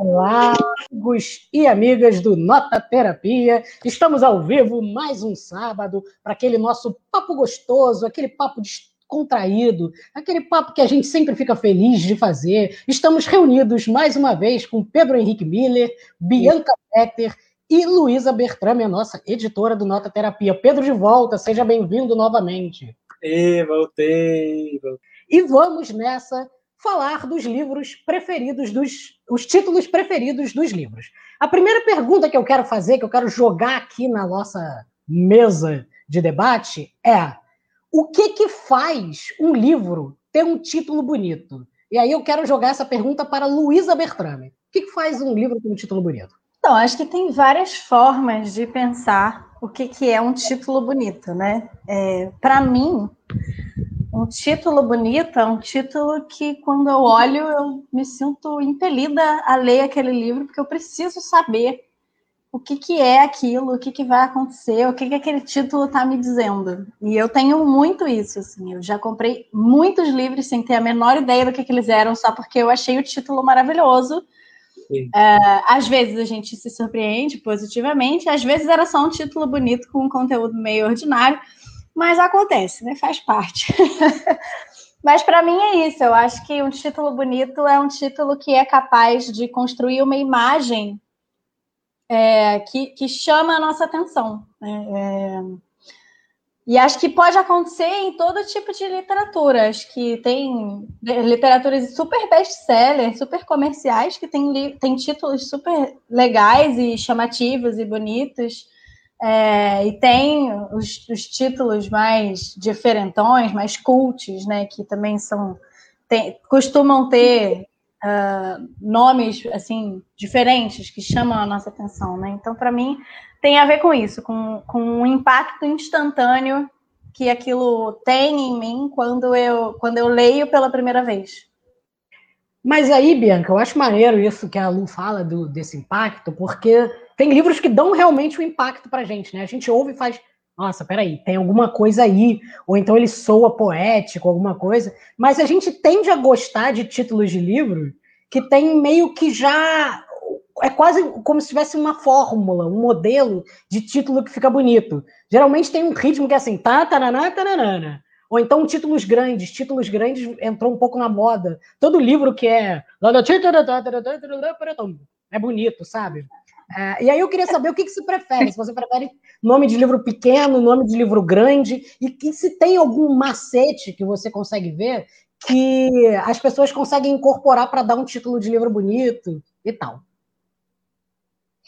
Olá, amigos e amigas do Nota Terapia. Estamos ao vivo mais um sábado para aquele nosso papo gostoso, aquele papo descontraído, aquele papo que a gente sempre fica feliz de fazer. Estamos reunidos mais uma vez com Pedro Henrique Miller, Bianca Petter e Luísa Bertrame, a nossa editora do Nota Terapia. Pedro de volta, seja bem-vindo novamente. E voltei, voltei. E vamos nessa falar dos livros preferidos, dos os títulos preferidos dos livros. A primeira pergunta que eu quero fazer, que eu quero jogar aqui na nossa mesa de debate é: o que que faz um livro ter um título bonito? E aí eu quero jogar essa pergunta para Luísa Bertrame. O que, que faz um livro ter um título bonito? Então, acho que tem várias formas de pensar o que, que é um título bonito, né? É, para mim, um título bonito é um título que, quando eu olho, eu me sinto impelida a ler aquele livro, porque eu preciso saber o que, que é aquilo, o que, que vai acontecer, o que, que aquele título está me dizendo. E eu tenho muito isso, assim. Eu já comprei muitos livros sem ter a menor ideia do que, que eles eram, só porque eu achei o título maravilhoso. É, às vezes a gente se surpreende positivamente, às vezes era só um título bonito com um conteúdo meio ordinário. Mas acontece, né? Faz parte. Mas para mim é isso. Eu acho que um título bonito é um título que é capaz de construir uma imagem é, que, que chama a nossa atenção. Né? É, e acho que pode acontecer em todo tipo de literatura. Acho que tem literaturas super best-sellers, super comerciais, que tem, tem títulos super legais e chamativos e bonitos. É, e tem os, os, títulos mais diferentões, mais cultos, né, que também são tem, costumam ter uh, nomes assim diferentes que chamam a nossa atenção, né? Então, para mim, tem a ver com isso, com, com um impacto instantâneo que aquilo tem em mim quando eu quando eu leio pela primeira vez. Mas aí, Bianca, eu acho maneiro isso que a Lu fala do, desse impacto, porque tem livros que dão realmente um impacto pra gente, né? A gente ouve e faz, nossa, peraí, tem alguma coisa aí, ou então ele soa poético, alguma coisa, mas a gente tende a gostar de títulos de livro que tem meio que já é quase como se tivesse uma fórmula, um modelo de título que fica bonito. Geralmente tem um ritmo que é assim, tá, taraná, taranana. Ou então títulos grandes, títulos grandes entrou um pouco na moda. Todo livro que é é bonito, sabe? É, e aí eu queria saber o que, que você prefere. Se você prefere nome de livro pequeno, nome de livro grande, e que se tem algum macete que você consegue ver que as pessoas conseguem incorporar para dar um título de livro bonito e tal.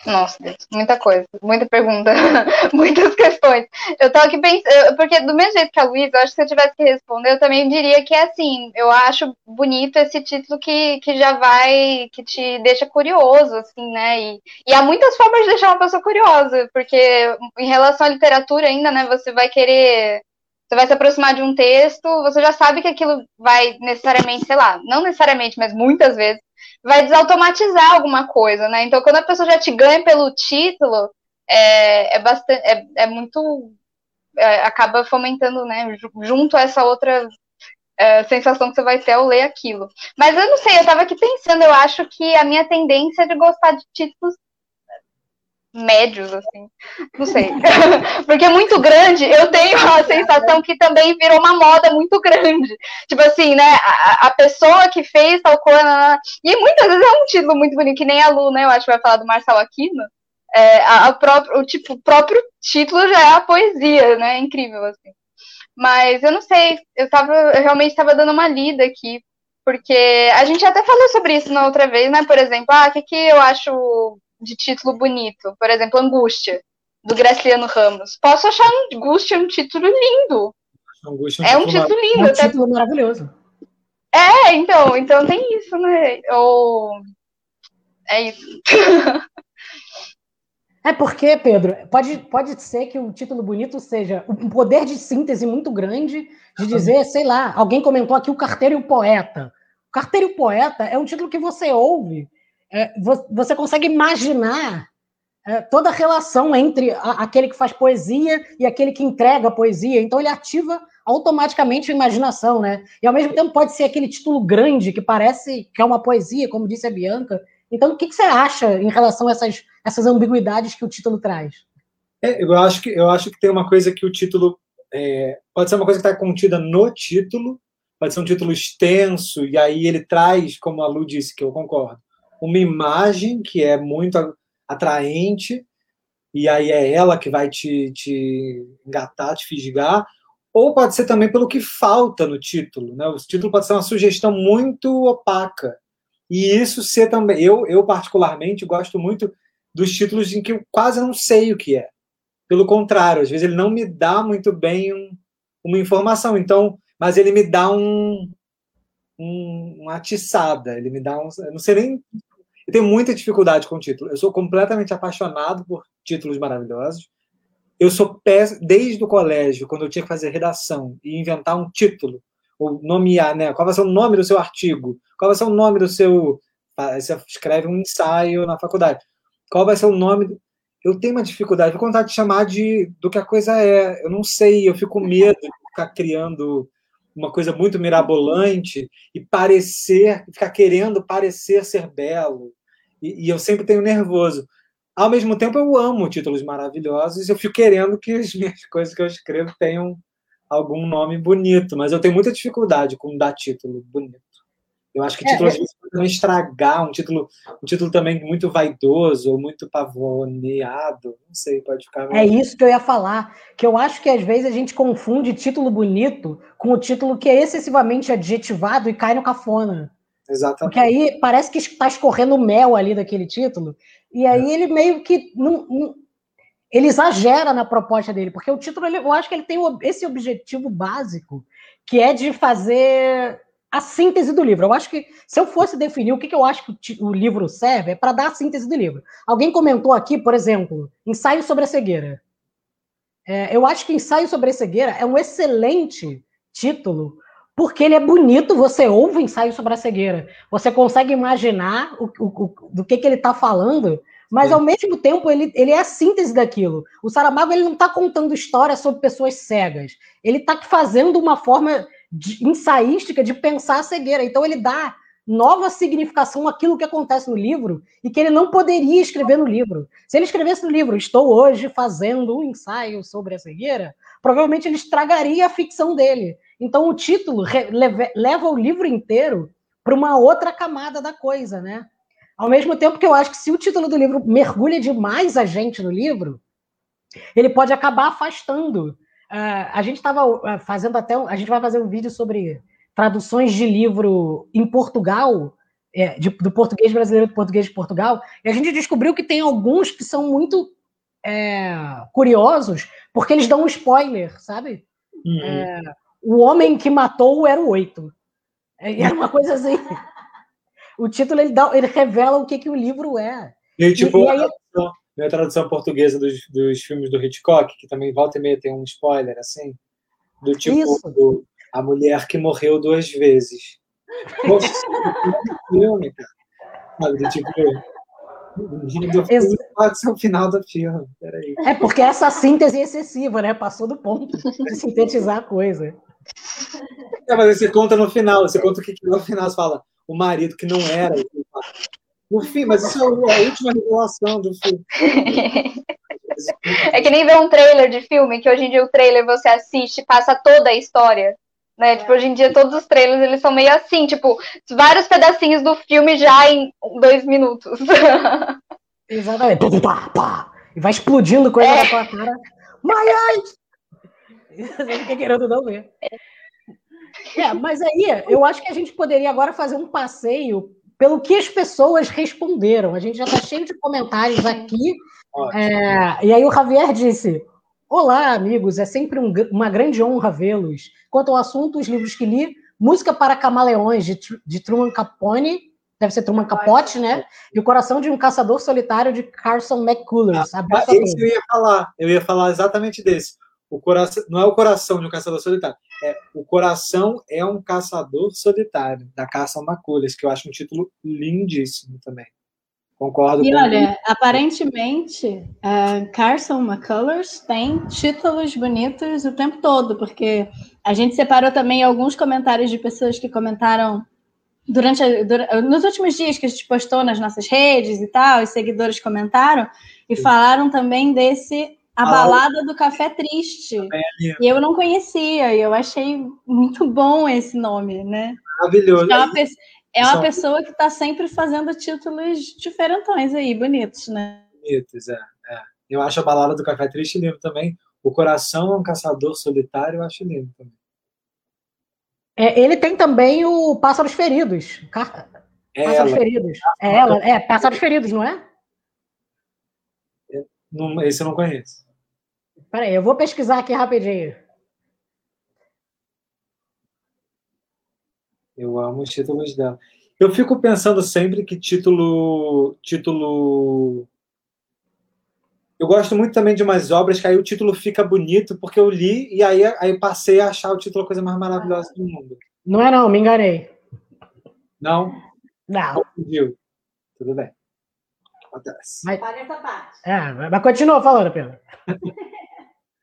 Nossa, Deus, muita coisa, muita pergunta, muitas questões. Eu tava aqui pensando, porque do mesmo jeito que a Luísa, eu acho que se eu tivesse que responder, eu também diria que é assim, eu acho bonito esse título que, que já vai, que te deixa curioso, assim, né? E, e há muitas formas de deixar uma pessoa curiosa, porque em relação à literatura ainda, né, você vai querer você vai se aproximar de um texto, você já sabe que aquilo vai necessariamente, sei lá, não necessariamente, mas muitas vezes vai desautomatizar alguma coisa, né? Então, quando a pessoa já te ganha pelo título, é, é bastante, é, é muito, é, acaba fomentando, né? Junto a essa outra é, sensação que você vai ter ao ler aquilo. Mas eu não sei, eu estava aqui pensando, eu acho que a minha tendência é de gostar de títulos médios, assim. Não sei. Porque é muito grande, eu tenho a sensação que também virou uma moda muito grande. Tipo assim, né? A, a pessoa que fez tal coisa. E muitas vezes é um título muito bonito, que nem a Lu, né? Eu acho que vai falar do Marcelo Aquino. É, a, a próprio, o tipo, próprio título já é a poesia, né? É incrível, assim. Mas eu não sei, eu, tava, eu realmente estava dando uma lida aqui, porque a gente até falou sobre isso na outra vez, né? Por exemplo, ah, o que, que eu acho de título bonito. Por exemplo, Angústia, do Graciliano Ramos. Posso achar Angústia um título lindo. Angústia é um título, título lindo. É um título maravilhoso. É, então, então tem isso, né? Ou... É isso. É porque, Pedro, pode, pode ser que o título bonito seja um poder de síntese muito grande de dizer, sei lá, alguém comentou aqui o carteiro e o poeta. O carteiro e o poeta é um título que você ouve é, você consegue imaginar é, toda a relação entre a, aquele que faz poesia e aquele que entrega a poesia. Então ele ativa automaticamente a imaginação, né? E ao mesmo tempo pode ser aquele título grande que parece que é uma poesia, como disse a Bianca, Então, o que, que você acha em relação a essas, essas ambiguidades que o título traz? É, eu, acho que, eu acho que tem uma coisa que o título. É, pode ser uma coisa que está contida no título, pode ser um título extenso, e aí ele traz, como a Lu disse, que eu concordo, uma imagem que é muito atraente, e aí é ela que vai te, te engatar, te fisgar, ou pode ser também pelo que falta no título. Né? O título pode ser uma sugestão muito opaca. E isso ser também. Eu, eu, particularmente, gosto muito dos títulos em que eu quase não sei o que é. Pelo contrário, às vezes ele não me dá muito bem um, uma informação. Então, mas ele me dá um, um, uma atiçada. Ele me dá um. Eu não sei nem. Eu tenho muita dificuldade com título. Eu sou completamente apaixonado por títulos maravilhosos eu sou desde o colégio, quando eu tinha que fazer redação e inventar um título, ou nomear, né? Qual vai ser o nome do seu artigo? Qual vai ser o nome do seu. Você escreve um ensaio na faculdade. Qual vai ser o nome. Do... Eu tenho uma dificuldade, vou contar de chamar de do que a coisa é. Eu não sei, eu fico com medo de ficar criando uma coisa muito mirabolante e parecer, ficar querendo parecer ser belo. E, e eu sempre tenho nervoso. Ao mesmo tempo, eu amo títulos maravilhosos e eu fico querendo que as minhas coisas que eu escrevo tenham algum nome bonito, mas eu tenho muita dificuldade com dar título bonito. Eu acho que título é, às vezes pode estragar, um título, um título também muito vaidoso ou muito pavoneado, não sei, pode ficar. É isso que eu ia falar, que eu acho que às vezes a gente confunde título bonito com o título que é excessivamente adjetivado e cai no cafona. Exatamente. Porque aí parece que está escorrendo mel ali daquele título, e aí ele meio que não, não, ele exagera na proposta dele, porque o título eu acho que ele tem esse objetivo básico, que é de fazer a síntese do livro. Eu acho que se eu fosse definir o que, que eu acho que o, o livro serve, é para dar a síntese do livro. Alguém comentou aqui, por exemplo, ensaio sobre a cegueira. É, eu acho que ensaio sobre a cegueira é um excelente título porque ele é bonito, você ouve o ensaio sobre a cegueira, você consegue imaginar o, o, o do que, que ele está falando, mas Sim. ao mesmo tempo ele, ele é a síntese daquilo. O Saramago ele não está contando história sobre pessoas cegas, ele está fazendo uma forma de, ensaística de pensar a cegueira, então ele dá nova significação àquilo que acontece no livro e que ele não poderia escrever no livro. Se ele escrevesse no livro, estou hoje fazendo um ensaio sobre a cegueira, provavelmente ele estragaria a ficção dele. Então o título leva o livro inteiro para uma outra camada da coisa, né? Ao mesmo tempo que eu acho que se o título do livro mergulha demais a gente no livro, ele pode acabar afastando. Uh, a gente estava ah, fazendo até. A gente vai fazer um vídeo sobre traduções de livro em Portugal, é, de, do português brasileiro para português de Portugal, e a gente descobriu que tem alguns que são muito é, curiosos, porque eles dão um spoiler, sabe? Uhum. É, o homem que matou era o oito. É, era uma coisa assim. O título ele, dá, ele revela o que, que o livro é. E, tipo, e, e aí... a, tradução, portuguesa dos, dos filmes do Hitchcock, que também volta e meia tem um spoiler, assim, do tipo do, a mulher que morreu duas vezes. Filme, cara. Sabe, do tipo, Pode ser o final do filme. Peraí. É porque essa síntese é excessiva, né? Passou do ponto de sintetizar a coisa. É, mas você conta no final, você conta o que no final você fala o marido que não era. No fim, mas isso é a última revelação do filme. É que nem ver um trailer de filme, que hoje em dia o trailer você assiste, passa toda a história. Né? Tipo, hoje em dia todos os trailers eles são meio assim, tipo, vários pedacinhos do filme já em dois minutos. Exatamente. E vai explodindo coisa é. na tua cara. Mas Você fica querendo não ver. É, mas aí eu acho que a gente poderia agora fazer um passeio pelo que as pessoas responderam. A gente já está cheio de comentários aqui. É, e aí o Javier disse: Olá, amigos, é sempre um, uma grande honra vê-los. Quanto ao assunto, os livros que li, Música para Camaleões, de, de Truman Capone, deve ser Truman Capote, né? E O Coração de um Caçador Solitário, de Carson McCullers. Ah, esse eu ia falar, eu ia falar exatamente desse o coração não é o coração de um caçador solitário, é o coração é um caçador solitário da Carson McCullers, que eu acho um título lindíssimo também. Concordo. E olha, aparentemente uh, Carson McCullers tem títulos bonitos o tempo todo, porque a gente separou também alguns comentários de pessoas que comentaram durante a, nos últimos dias que a gente postou nas nossas redes e tal, os seguidores comentaram e falaram também desse a balada do café triste. E eu não conhecia, e eu achei muito bom esse nome, né? Maravilhoso. É uma, pe é uma pessoa que está sempre fazendo títulos diferentões aí, bonitos, né? Bonitos, é, é. Eu acho a balada do café triste lindo também. O coração é um caçador solitário, eu acho lindo também. É, ele tem também o Pássaros Feridos. Car... Pássaros Feridos. É ela, é, Pássaros Feridos, não é? Não, esse eu não conheço. Peraí, eu vou pesquisar aqui rapidinho. Eu amo os títulos dela. Eu fico pensando sempre que título. título. Eu gosto muito também de umas obras que aí o título fica bonito, porque eu li e aí, aí passei a achar o título a coisa mais maravilhosa do mundo. Não é não, me enganei. Não? Não. Confundiu. Tudo bem. Acontece. Mas, essa parte. É, mas continua falando, Pedro.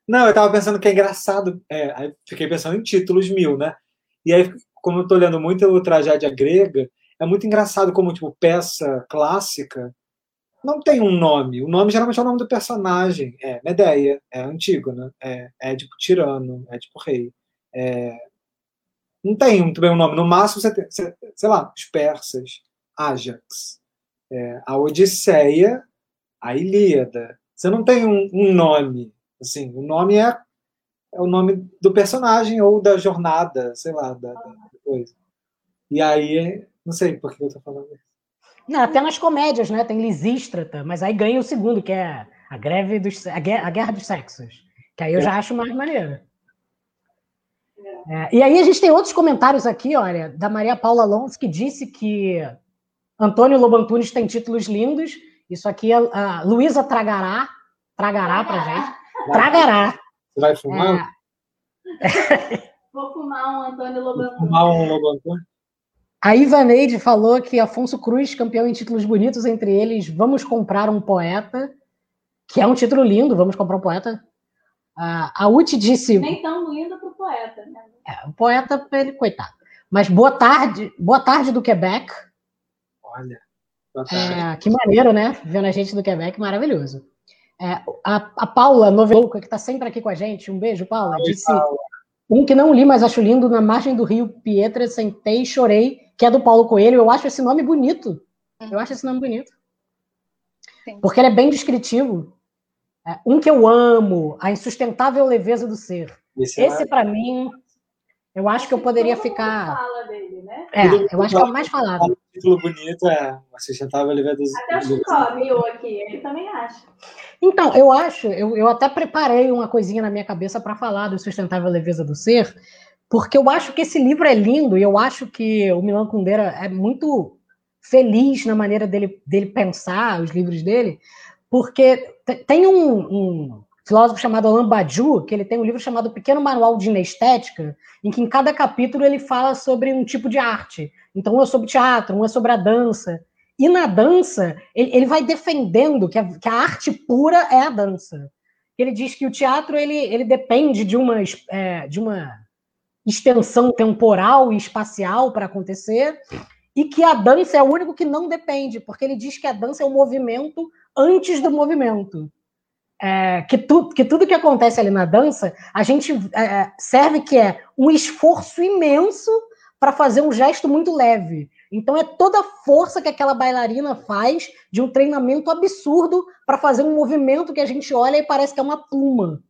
Não, eu tava pensando que é engraçado. É, fiquei pensando em títulos mil, né? E aí, como eu tô lendo muito tragédia grega, é muito engraçado como, tipo, peça clássica não tem um nome. O nome geralmente é o nome do personagem. É Medeia, é antigo, né? É, é tipo tirano, é tipo rei. É... Não tem muito bem um nome. No máximo você tem, sei lá, os persas, Ajax, é, a Odisseia, a Ilíada. Você não tem um, um nome. Assim, o nome é, é, o nome do personagem ou da jornada, sei lá, da, da coisa. E aí, não sei por que eu tô falando isso. Não, até nas comédias, né? Tem Lisístrata, mas aí ganha o segundo, que é a greve dos a guerra, a guerra dos sexos. Que aí eu já acho mais maneiro. É, e aí a gente tem outros comentários aqui, olha, da Maria Paula Alonso, que disse que Antônio Lobantunes tem títulos lindos. Isso aqui a, a Luísa Tragará, tragará pra gente. Tragará. Você vai fumar? É... Vou fumar um Antônio Lobantunes. Vou fumar um. A Ivaneide falou que Afonso Cruz, campeão em títulos bonitos, entre eles Vamos Comprar um Poeta, que é um título lindo, Vamos Comprar um Poeta. a Uti disse. Nem tão lindo para o poeta, né? É, o poeta, ele, coitado. Mas boa tarde, boa tarde do Quebec. Olha. É, que maneiro, né? Vendo a gente do Quebec, maravilhoso. É, a, a Paula Novelouca, que está sempre aqui com a gente, um beijo, Paula, Oi, disse. Paula. Um que não li, mas acho lindo, Na Margem do Rio Pietra, sentei e chorei, que é do Paulo Coelho. Eu acho esse nome bonito. Uhum. Eu acho esse nome bonito. Sim. Porque ele é bem descritivo. É, um que eu amo, A Insustentável Leveza do Ser. Esse, esse é para mim, eu acho que eu poderia ficar. Fala dele, né? É, eu acho que é o mais falado. O título bonito é A do Ser. Até o Chico viu aqui, ele também acha. Então, eu acho, eu, eu até preparei uma coisinha na minha cabeça para falar do Sustentável Leveza do Ser, porque eu acho que esse livro é lindo e eu acho que o Milan Kundera é muito feliz na maneira dele, dele pensar os livros dele, porque tem um, um filósofo chamado Alain Badiou, que ele tem um livro chamado Pequeno Manual de Inestética, em que em cada capítulo ele fala sobre um tipo de arte. Então, um é sobre teatro, um é sobre a dança. E na dança, ele, ele vai defendendo que a, que a, arte pura é a dança. Ele diz que o teatro ele, ele depende de uma, é, de uma extensão temporal e espacial para acontecer, e que a dança é o único que não depende, porque ele diz que a dança é o movimento antes do movimento. É, que, tu, que tudo que acontece ali na dança, a gente é, serve que é um esforço imenso para fazer um gesto muito leve. Então é toda a força que aquela bailarina faz de um treinamento absurdo para fazer um movimento que a gente olha e parece que é uma pluma.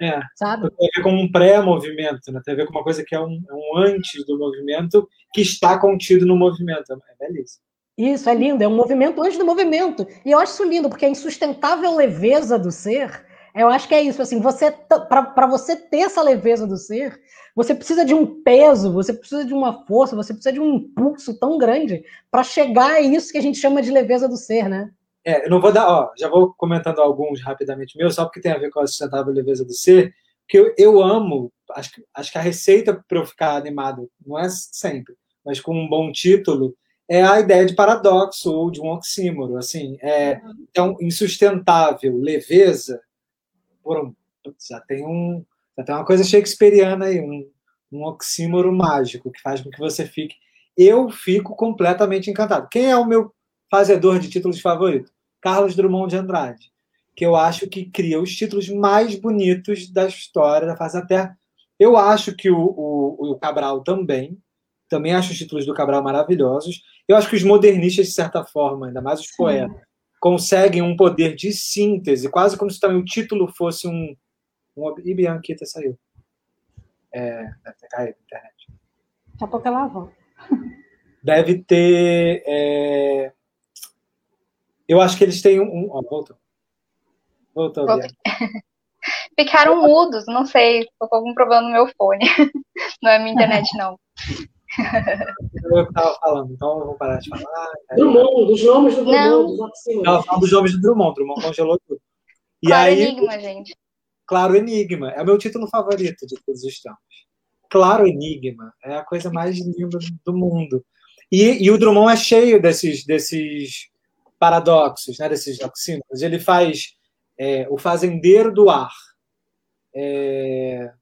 É, sabe? Tem a ver com um pré-movimento, né? tem a ver com uma coisa que é um, é um, antes do movimento que está contido no movimento. É belíssimo. Isso, é lindo, é um movimento antes do movimento. E eu acho isso lindo, porque a insustentável leveza do ser, eu acho que é isso, assim, você para você ter essa leveza do ser, você precisa de um peso, você precisa de uma força, você precisa de um impulso tão grande para chegar a isso que a gente chama de leveza do ser, né? É, eu não vou dar, ó, já vou comentando alguns rapidamente meus, só porque tem a ver com a sustentável leveza do ser, que eu, eu amo, acho, acho que a receita para eu ficar animado, não é sempre, mas com um bom título, é a ideia de paradoxo ou de um oxímoro, assim, é, então, insustentável, leveza, por um, já tem um, já tem uma coisa shakespeariana aí, um, um oxímoro mágico que faz com que você fique. eu fico completamente encantado. Quem é o meu fazedor de títulos favorito? Carlos Drummond de Andrade, que eu acho que cria os títulos mais bonitos da história da face da Terra. Eu acho que o, o, o Cabral também, também acho os títulos do Cabral maravilhosos. Eu acho que os modernistas, de certa forma, ainda mais os Sim. poetas, conseguem um poder de síntese, quase como se também o título fosse um. um... E Bianquita saiu. É, deve ter caído na internet. Daqui a pouco ela volta. Deve ter. É... Eu acho que eles têm um. Ó, voltou. Voltou, Ficaram mudos, não sei. Ficou com algum problema no meu fone. Não é minha internet, não. Eu estava falando, então eu vou parar de falar. Drummond, dos nomes do Drummond. Não. Ela fala dos nomes do Drummond, Drummond congelou tudo. E claro aí, Enigma, gente. Claro Enigma, é o meu título favorito de todos os tempos. Claro Enigma, é a coisa mais linda do mundo. E, e o Drummond é cheio desses, desses paradoxos, né, desses oxímoros. Ele faz é, o fazendeiro do ar. É,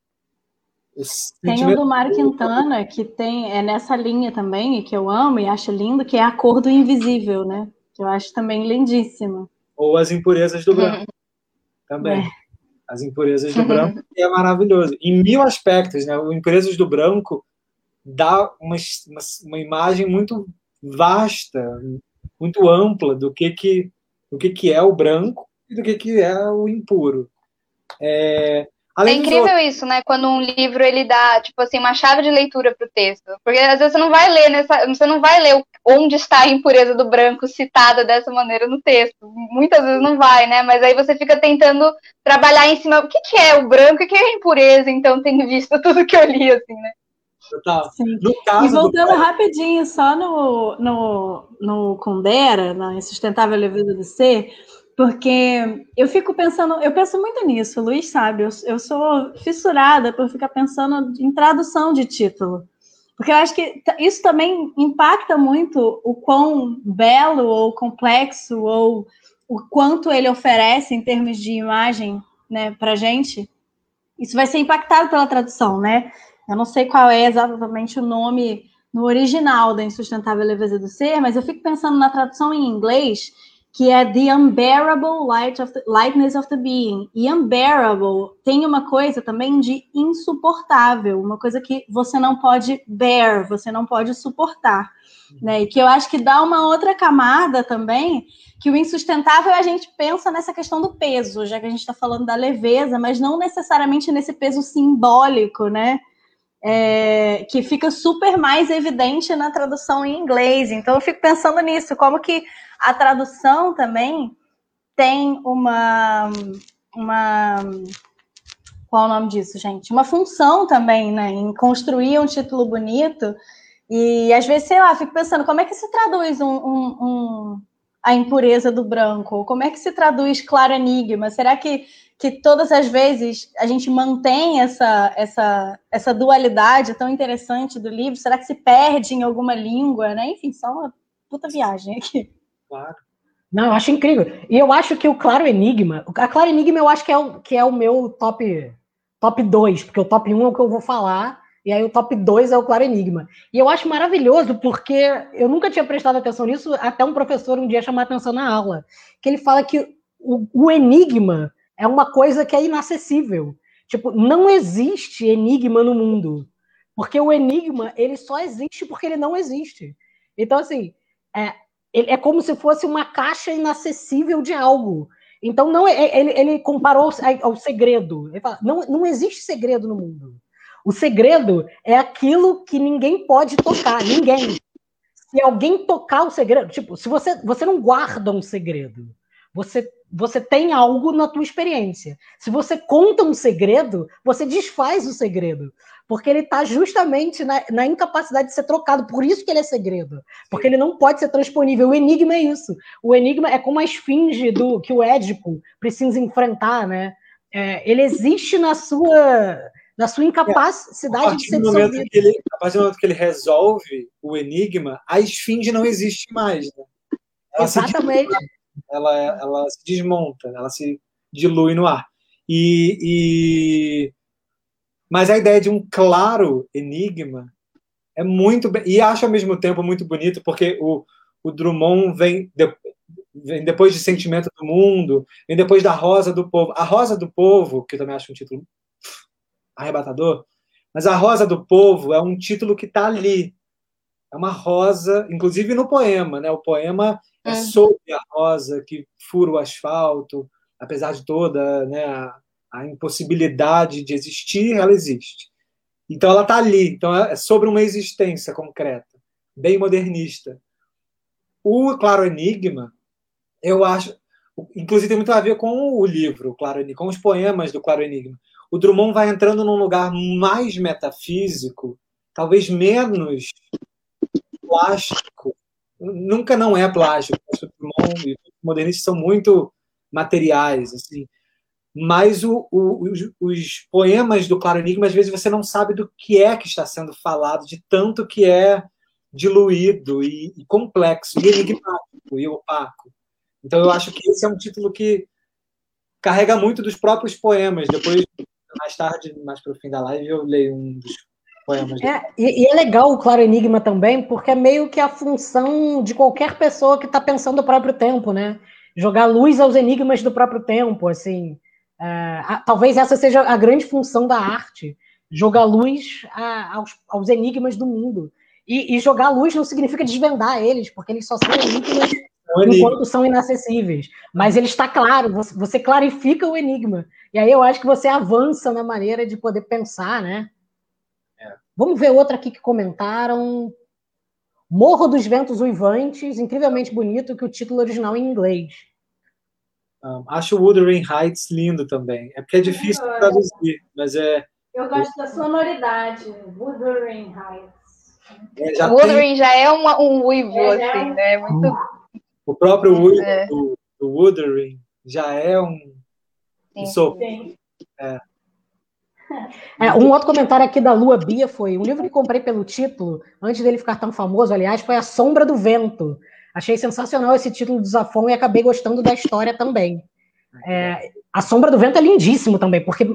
tem o do Mário Quintana, que tem, é nessa linha também, e que eu amo e acho lindo, que é a cor do invisível, né? Que eu acho também lindíssima. Ou as impurezas do branco. também. É. As impurezas do branco é maravilhoso. Em mil aspectos, né? O Impurezas do Branco dá uma, uma, uma imagem muito vasta, muito ampla do que, que, do que, que é o branco e do que, que é o impuro. É, Além é incrível isso, né? Quando um livro ele dá, tipo assim, uma chave de leitura para o texto. Porque às vezes você não vai ler nessa, você não vai ler onde está a impureza do branco citada dessa maneira no texto. Muitas vezes não vai, né? Mas aí você fica tentando trabalhar em cima. O que, que é o branco? O que é a impureza? Então, tendo visto tudo que eu li, assim, né? Total. e voltando do... rapidinho, só no, no, no Condera, na Insustentável Leveza do Ser, porque eu fico pensando, eu penso muito nisso, Luiz sabe, eu, eu sou fissurada por ficar pensando em tradução de título. Porque eu acho que isso também impacta muito o quão belo ou complexo ou o quanto ele oferece em termos de imagem né, para gente. Isso vai ser impactado pela tradução, né? Eu não sei qual é exatamente o nome no original da Insustentável Leveza do Ser, mas eu fico pensando na tradução em inglês que é The Unbearable Light of the, Lightness of the Being. E unbearable tem uma coisa também de insuportável, uma coisa que você não pode bear, você não pode suportar. Né? E que eu acho que dá uma outra camada também, que o insustentável a gente pensa nessa questão do peso, já que a gente está falando da leveza, mas não necessariamente nesse peso simbólico, né? É, que fica super mais evidente na tradução em inglês. Então eu fico pensando nisso, como que a tradução também tem uma, uma qual o nome disso, gente? Uma função também, né, em construir um título bonito. E às vezes, sei lá, fico pensando como é que se traduz um, um, um a impureza do branco? Como é que se traduz claro enigma? Será que, que todas as vezes a gente mantém essa, essa, essa dualidade tão interessante do livro? Será que se perde em alguma língua, né? Enfim, só uma puta viagem aqui. Claro. Não, eu acho incrível. E eu acho que o Claro Enigma, a Claro Enigma eu acho que é o, que é o meu top top 2, porque o top 1 é o que eu vou falar, e aí o top 2 é o Claro Enigma. E eu acho maravilhoso, porque eu nunca tinha prestado atenção nisso, até um professor um dia chamou atenção na aula, que ele fala que o, o enigma é uma coisa que é inacessível. Tipo, não existe enigma no mundo. Porque o enigma, ele só existe porque ele não existe. Então, assim, é, é como se fosse uma caixa inacessível de algo. Então, não é, é, ele, ele comparou ao segredo. Ele fala, não, não existe segredo no mundo. O segredo é aquilo que ninguém pode tocar, ninguém. Se alguém tocar o segredo, tipo, se você, você não guarda um segredo, você, você tem algo na tua experiência. Se você conta um segredo, você desfaz o segredo porque ele está justamente na, na, incapacidade de ser trocado. Por isso que ele é segredo, porque ele não pode ser transponível. O enigma é isso. O enigma é como a esfinge do que o Édipo precisa enfrentar, né? É, ele existe na sua na sua incapacidade é, de ser dissolvido. Ele, a partir do momento que ele resolve o enigma, a esfinge não existe mais. Né? Ela Exatamente. Se ela, ela se desmonta, ela se dilui no ar. E, e mas a ideia de um claro enigma É muito e acho ao mesmo tempo muito bonito porque o, o Drummond vem, de, vem depois de Sentimento do Mundo, vem depois da Rosa do Povo. A Rosa do Povo, que eu também acho um título arrebatador, mas a Rosa do Povo é um título que está ali. É uma rosa, inclusive no poema, né? O poema é uhum. sobre a rosa que fura o asfalto, apesar de toda né, a, a impossibilidade de existir, ela existe. Então ela está ali. Então é sobre uma existência concreta, bem modernista. O Claro Enigma, eu acho, inclusive tem muito a ver com o livro, Claro Enigma, com os poemas do Claro Enigma. O Drummond vai entrando num lugar mais metafísico, talvez menos plástico. Nunca não é plástico. O Drummond e os modernistas são muito materiais, assim. Mas o, o, os, os, poemas do Claro Enigma, às vezes você não sabe do que é que está sendo falado, de tanto que é diluído e, e complexo, e enigmático e opaco. Então eu acho que esse é um título que carrega muito dos próprios poemas. Depois, mais tarde, mais para o fim da live, eu leio um dos poemas. É, e, e, é legal o Claro Enigma também, porque é meio que a função de qualquer pessoa que está pensando o próprio tempo, né? Jogar luz aos enigmas do próprio tempo, assim. É, talvez essa seja a grande função da arte, jogar luz a, aos, aos enigmas do mundo. E, e, jogar luz não significa desvendar eles, porque eles só são enigmas enquanto são inacessíveis. Mas ele está claro, você, você, clarifica o enigma. E aí eu acho que você avança na maneira de poder pensar, né? É. Vamos ver outra aqui que comentaram. Morro dos Ventos Uivantes, incrivelmente bonito, que o título original é em inglês. Um, acho Wuthering Heights lindo também. É porque é difícil traduzir, mas é. Eu gosto da sonoridade. Wuthering Heights. É, já Wuthering tem... já é uma, um uivo, é, assim, né? Muito... O próprio uivo é. do, do Wuthering já é um, um sopro. É. É, um outro comentário aqui da Lua Bia foi: um livro que comprei pelo título, antes dele ficar tão famoso, aliás, foi A Sombra do Vento. Achei sensacional esse título do Zafon e acabei gostando da história também. É, a Sombra do Vento é lindíssimo também, porque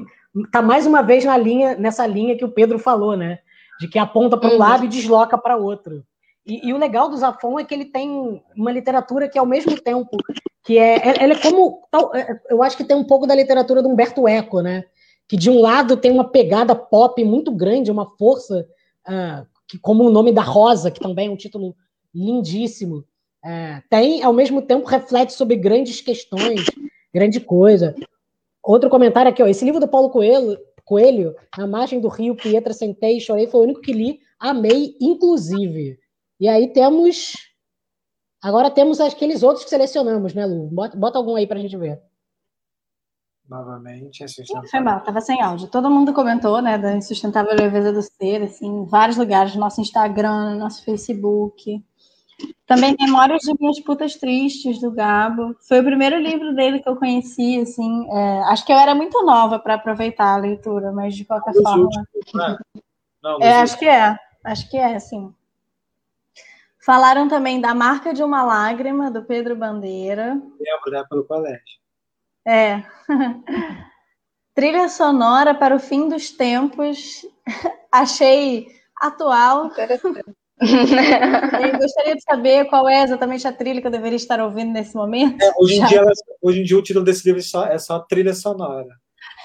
tá mais uma vez na linha, nessa linha que o Pedro falou, né? de que aponta para um uhum. lado e desloca para outro. E, e, o legal do Zafon é que ele tem uma literatura que, ao mesmo tempo, que é. é ela é como. É, eu acho que tem um pouco da literatura do Humberto Eco, né? Que de um lado tem uma pegada pop muito grande, uma força, uh, que, como o nome da Rosa, que também é um título lindíssimo. Uh, tem, ao mesmo tempo, reflete sobre grandes questões, grande coisa. Outro comentário aqui, ó. Esse livro do Paulo Coelho Coelho, Na Margem do Rio, Pietra, sentei, chorei, foi o único que li, amei, inclusive. E aí temos. Agora temos aqueles outros que selecionamos, né, Lu? Bota, bota algum aí pra gente ver. Novamente, Foi mal, tava sem áudio. Todo mundo comentou, né, da insustentável leveza do ser, assim, em vários lugares, no nosso Instagram, no nosso Facebook. Também Memórias de Minhas Putas Tristes, do Gabo. Foi o primeiro livro dele que eu conheci, assim. É, acho que eu era muito nova para aproveitar a leitura, mas de qualquer Dos forma. Últimos, né? Não, é, acho que é. Acho que é, sim. Falaram também da Marca de uma Lágrima, do Pedro Bandeira. Lembro, né? Pelo colégio. É. Trilha sonora para o fim dos tempos. Achei atual. Interessante. Eu gostaria de saber qual é exatamente a trilha que eu deveria estar ouvindo nesse momento. É, hoje, em dia, hoje, em dia, o título desse livro é só, é só trilha sonora.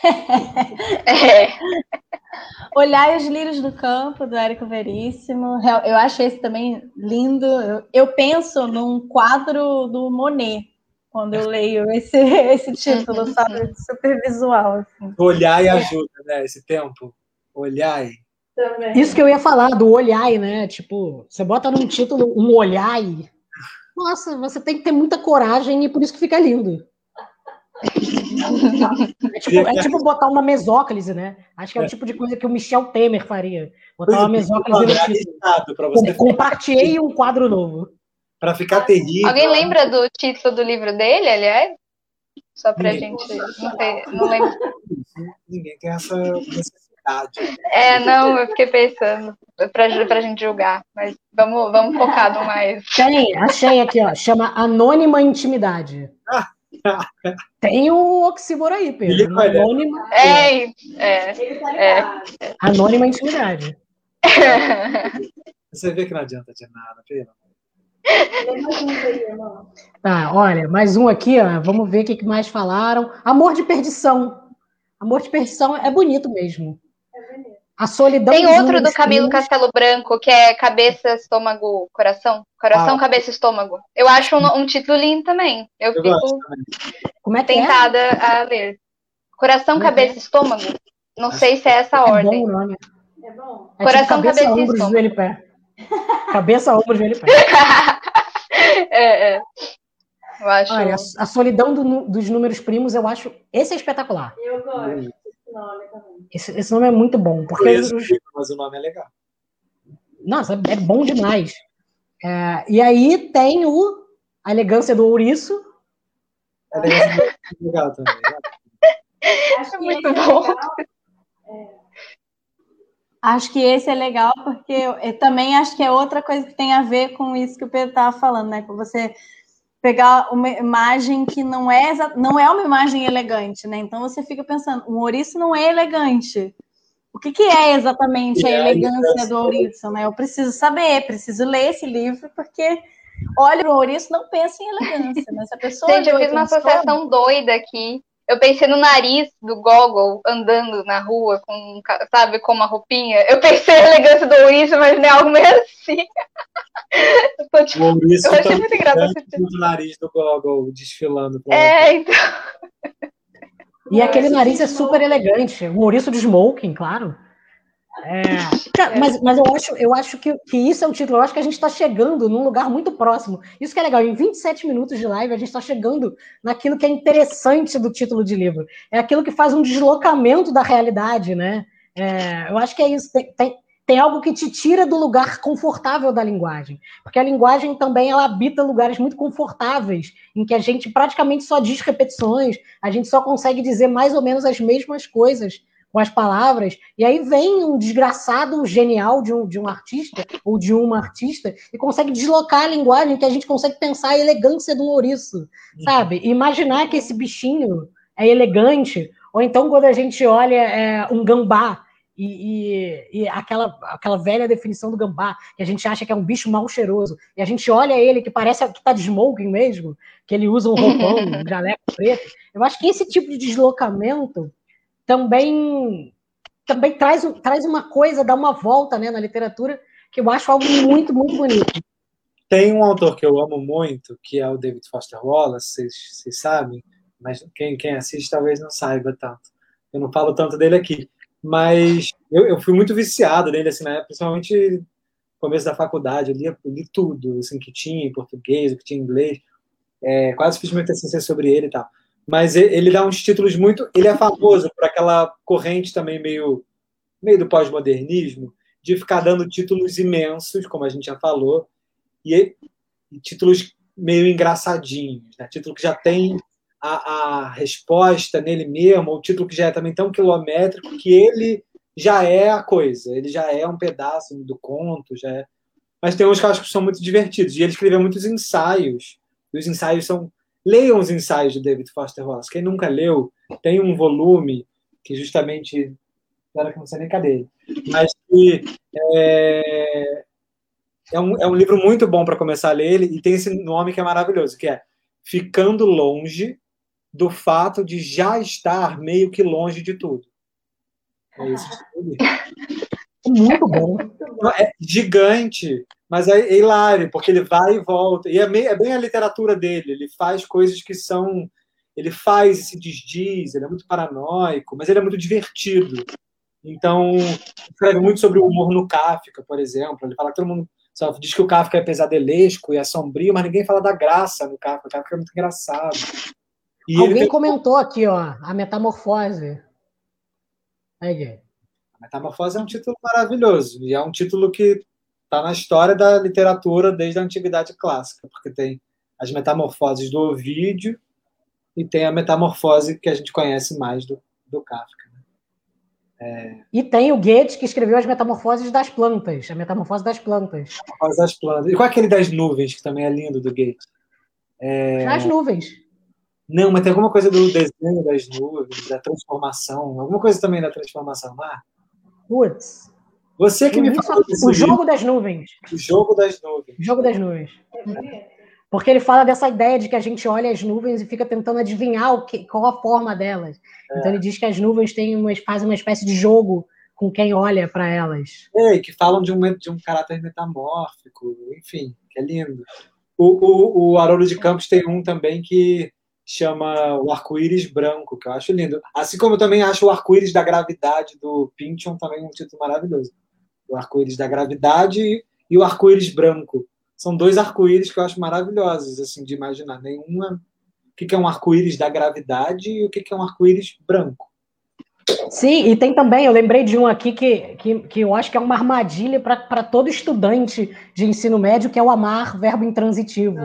É. Olhar os lírios do campo, do Érico Veríssimo. Eu acho esse também lindo. Eu, eu penso num quadro do Monet, quando eu leio esse, esse título, sabe? Super visual. Assim. Olhar e ajuda, né? Esse tempo. Olhar e também. Isso que eu ia falar, do olhai, né? Tipo, você bota num título um olhai. Nossa, você tem que ter muita coragem e por isso que fica lindo. É tipo, é tipo botar uma mesóclise, né? Acho que é o é. tipo de coisa que o Michel Temer faria. Botar uma mesóclise no título. Compartilhei um quadro novo. Para ficar terrível. Alguém lembra do título do livro dele, aliás? Só pra Ninguém. gente. Não, sei, não lembro. Ninguém tem essa é, não, eu fiquei pensando pra, pra gente julgar, mas vamos, vamos focar no mais. Tem, achei aqui, ó, chama Anônima Intimidade. Tem o oxímoro aí, Pedro. Anônima. É, é, é. Anônima Intimidade. Você vê que não adianta de nada, pelo Tá, olha, mais um aqui, ó. Vamos ver o que mais falaram. Amor de perdição. Amor de perdição é bonito mesmo. A solidão. Tem outro do Camilo Castelo Branco, que é cabeça, estômago, coração. Coração, ah. cabeça, estômago. Eu acho um, um, título lindo também. Eu, Eu fico Como é que é? tentada é? a ler. Coração, Como é cabeça, é? estômago. Não sei se é essa é ordem. Bom o nome. É bom. É Coração, tipo cabeça, cabeça ombro, estômago. joelho pé. Cabeça, ombro, joelho pé. é, é. Eu acho... Olha, a, a solidão do, dos números primos, eu acho. Esse é espetacular. Eu gosto desse nome também. Esse, esse nome é muito bom. Porque Conheço, os... mas o nome é legal. Nossa, é bom demais. É, e aí tem o A Elegância do Ouriço. A elegância do legal também. Acho muito bom. É. Acho que esse é legal porque eu também acho que é outra coisa que tem a ver com isso que o Pedro estava falando, né? Com você pegar uma imagem que não é não é uma imagem elegante, né? Então você fica pensando, um ouriço não é elegante. O que, que é exatamente a é elegância do ouriço, né? Eu preciso saber, preciso ler esse livro porque olha o ouriço não pensa em elegância, mas a pessoa Gente, eu fiz uma associação doida aqui eu pensei no nariz do Gogol andando na rua com, sabe, com uma roupinha. Eu pensei na elegância do Ouriço, mas não é algo meio assim. Eu, tipo, o Ouriço eu achei muito engraçado. O nariz do Gogol desfilando. É, então. E aquele nariz é super elegante. O Ouriço de smoking, claro. É, mas, mas eu acho, eu acho que, que isso é um título. Eu acho que a gente está chegando num lugar muito próximo. Isso que é legal. Em 27 minutos de live, a gente está chegando naquilo que é interessante do título de livro. É aquilo que faz um deslocamento da realidade, né? É, eu acho que é isso. Tem, tem, tem algo que te tira do lugar confortável da linguagem. Porque a linguagem também ela habita lugares muito confortáveis, em que a gente praticamente só diz repetições, a gente só consegue dizer mais ou menos as mesmas coisas com as palavras, e aí vem um desgraçado genial de um, de um artista ou de uma artista e consegue deslocar a linguagem que a gente consegue pensar a elegância do ouriço, sabe? Imaginar que esse bichinho é elegante, ou então quando a gente olha é, um gambá e, e, e, aquela, aquela velha definição do gambá, que a gente acha que é um bicho mal cheiroso, e a gente olha ele que parece que tá de smoking mesmo, que ele usa um roupão, um jaleco preto. Eu acho que esse tipo de deslocamento também também traz, traz uma coisa, dá uma volta né, na literatura, que eu acho algo muito, muito bonito. Tem um autor que eu amo muito, que é o David Foster Wallace, vocês, sabem, mas quem, quem assiste talvez não saiba tanto. Eu não falo tanto dele aqui, mas eu, eu fui muito viciado nele, assim, né, principalmente no começo da faculdade, eu, eu li tudo assim, que tinha em português, o que tinha em inglês, é, quase fiz muita ciência sobre ele e tal mas ele dá uns títulos muito. Ele é famoso por aquela corrente também meio, meio do pós-modernismo, de ficar dando títulos imensos, como a gente já falou, e, e títulos meio engraçadinhos, né? título que já tem a, a, resposta nele mesmo, ou título que já é também tão quilométrico que ele já é a coisa, ele já é um pedaço do conto, já é... Mas tem uns que eu acho que são muito divertidos, e ele escreveu muitos ensaios, e os ensaios são Leiam os ensaios de David Foster Wallace. Quem nunca leu, tem um volume que justamente. Agora que não sei nem cadê Mas que é, é, um, é um livro muito bom para começar a ler ele, e tem esse nome que é maravilhoso, que é Ficando Longe do fato de já estar meio que longe de tudo. É isso. Muito bom. É gigante. Mas é, hilário, porque ele vai e volta. E é, meio, é bem a literatura dele. Ele faz coisas que são. Ele faz e se desdiz, ele é muito paranoico, mas ele é muito divertido. Então, escreve muito sobre o humor no Kafka, por exemplo. Ele fala que todo mundo só diz que o Kafka é pesadelesco e é sombrio, mas ninguém fala da graça no Kafka. O Kafka é muito engraçado. E Alguém tem... comentou aqui, ó, a metamorfose. Aí, metamorfose é um título maravilhoso. E é um título que está na história da literatura desde a antiguidade clássica, porque tem as metamorfoses do Ovídio e tem a metamorfose que a gente conhece mais do, do Kafka. Né? É... E tem o Goethe que escreveu as metamorfoses das plantas, a metamorfose das plantas. Metamorfose das plantas. E qual é aquele das nuvens, que também é lindo do Goethe? É... As nuvens. Não, mas tem alguma coisa do desenho das nuvens, da transformação, alguma coisa também da transformação, não é? Putz. Você que me falou desse o livro, jogo das nuvens. O Jogo das Nuvens. O jogo das nuvens. Porque ele fala dessa ideia de que a gente olha as nuvens e fica tentando adivinhar o que, qual a forma delas. Então ele diz que as nuvens têm uma, fazem uma espécie de jogo com quem olha para elas. É, que falam de um, de um caráter metamórfico, enfim, que é lindo. O, o, o Haroldo de Campos tem um também que chama o arco-íris branco, que eu acho lindo. Assim como eu também acho o arco-íris da gravidade do Pynchon também um título maravilhoso. O arco-íris da gravidade e o arco-íris branco. São dois arco-íris que eu acho maravilhosos, assim, de imaginar. Nenhuma... O que é um arco-íris da gravidade e o que é um arco-íris branco. Sim, e tem também, eu lembrei de um aqui que, que, que eu acho que é uma armadilha para todo estudante de ensino médio, que é o amar, verbo intransitivo.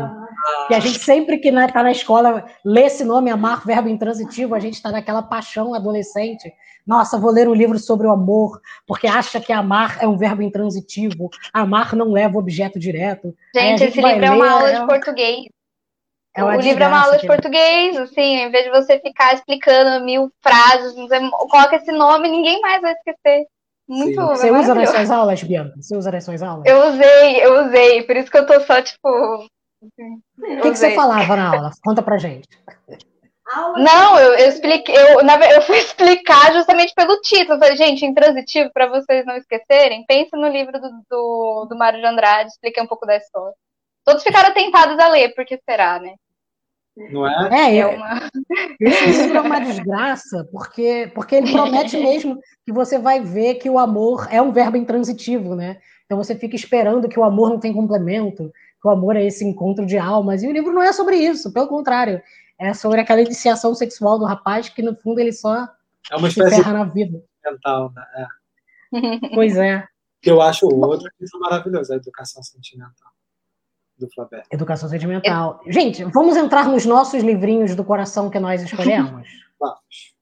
Que a gente sempre que está na, tá na escola lê esse nome, amar, verbo intransitivo, a gente está naquela paixão adolescente. Nossa, vou ler um livro sobre o amor, porque acha que amar é um verbo intransitivo, amar não leva objeto direto. Gente, gente esse livro é uma ler, aula é de português. É o livro é uma aula de português, assim, em vez de você ficar explicando mil frases, coloca esse nome, ninguém mais vai esquecer. Muito é Você usa nas suas aulas, Bianca? Você usa nas suas aulas? Eu usei, eu usei, por isso que eu tô só, tipo. O que, que você falava na aula? Conta pra gente. Não, eu, eu expliquei, eu, eu fui explicar justamente pelo título. Eu falei, gente, intransitivo, para vocês não esquecerem, pensa no livro do, do, do Mário de Andrade, expliquei um pouco da história. Todos ficaram tentados a ler, porque será, né? Não é? É, É eu- uma. esse livro é uma desgraça, porque, porque ele promete mesmo que você vai ver que o amor é um verbo intransitivo, né? Então você fica esperando que o amor não tem complemento, o amor é esse encontro de almas. E o livro não é sobre isso, pelo contrário. É sobre aquela iniciação sexual do rapaz que, no fundo, ele só É uma se espécie de ferra na vida. mental, né? É. Pois é. Eu acho o outro livro maravilhoso, a Educação Sentimental, do Flaubert. Educação sentimental. Gente, vamos entrar nos nossos livrinhos do coração que nós escolhemos? Vamos.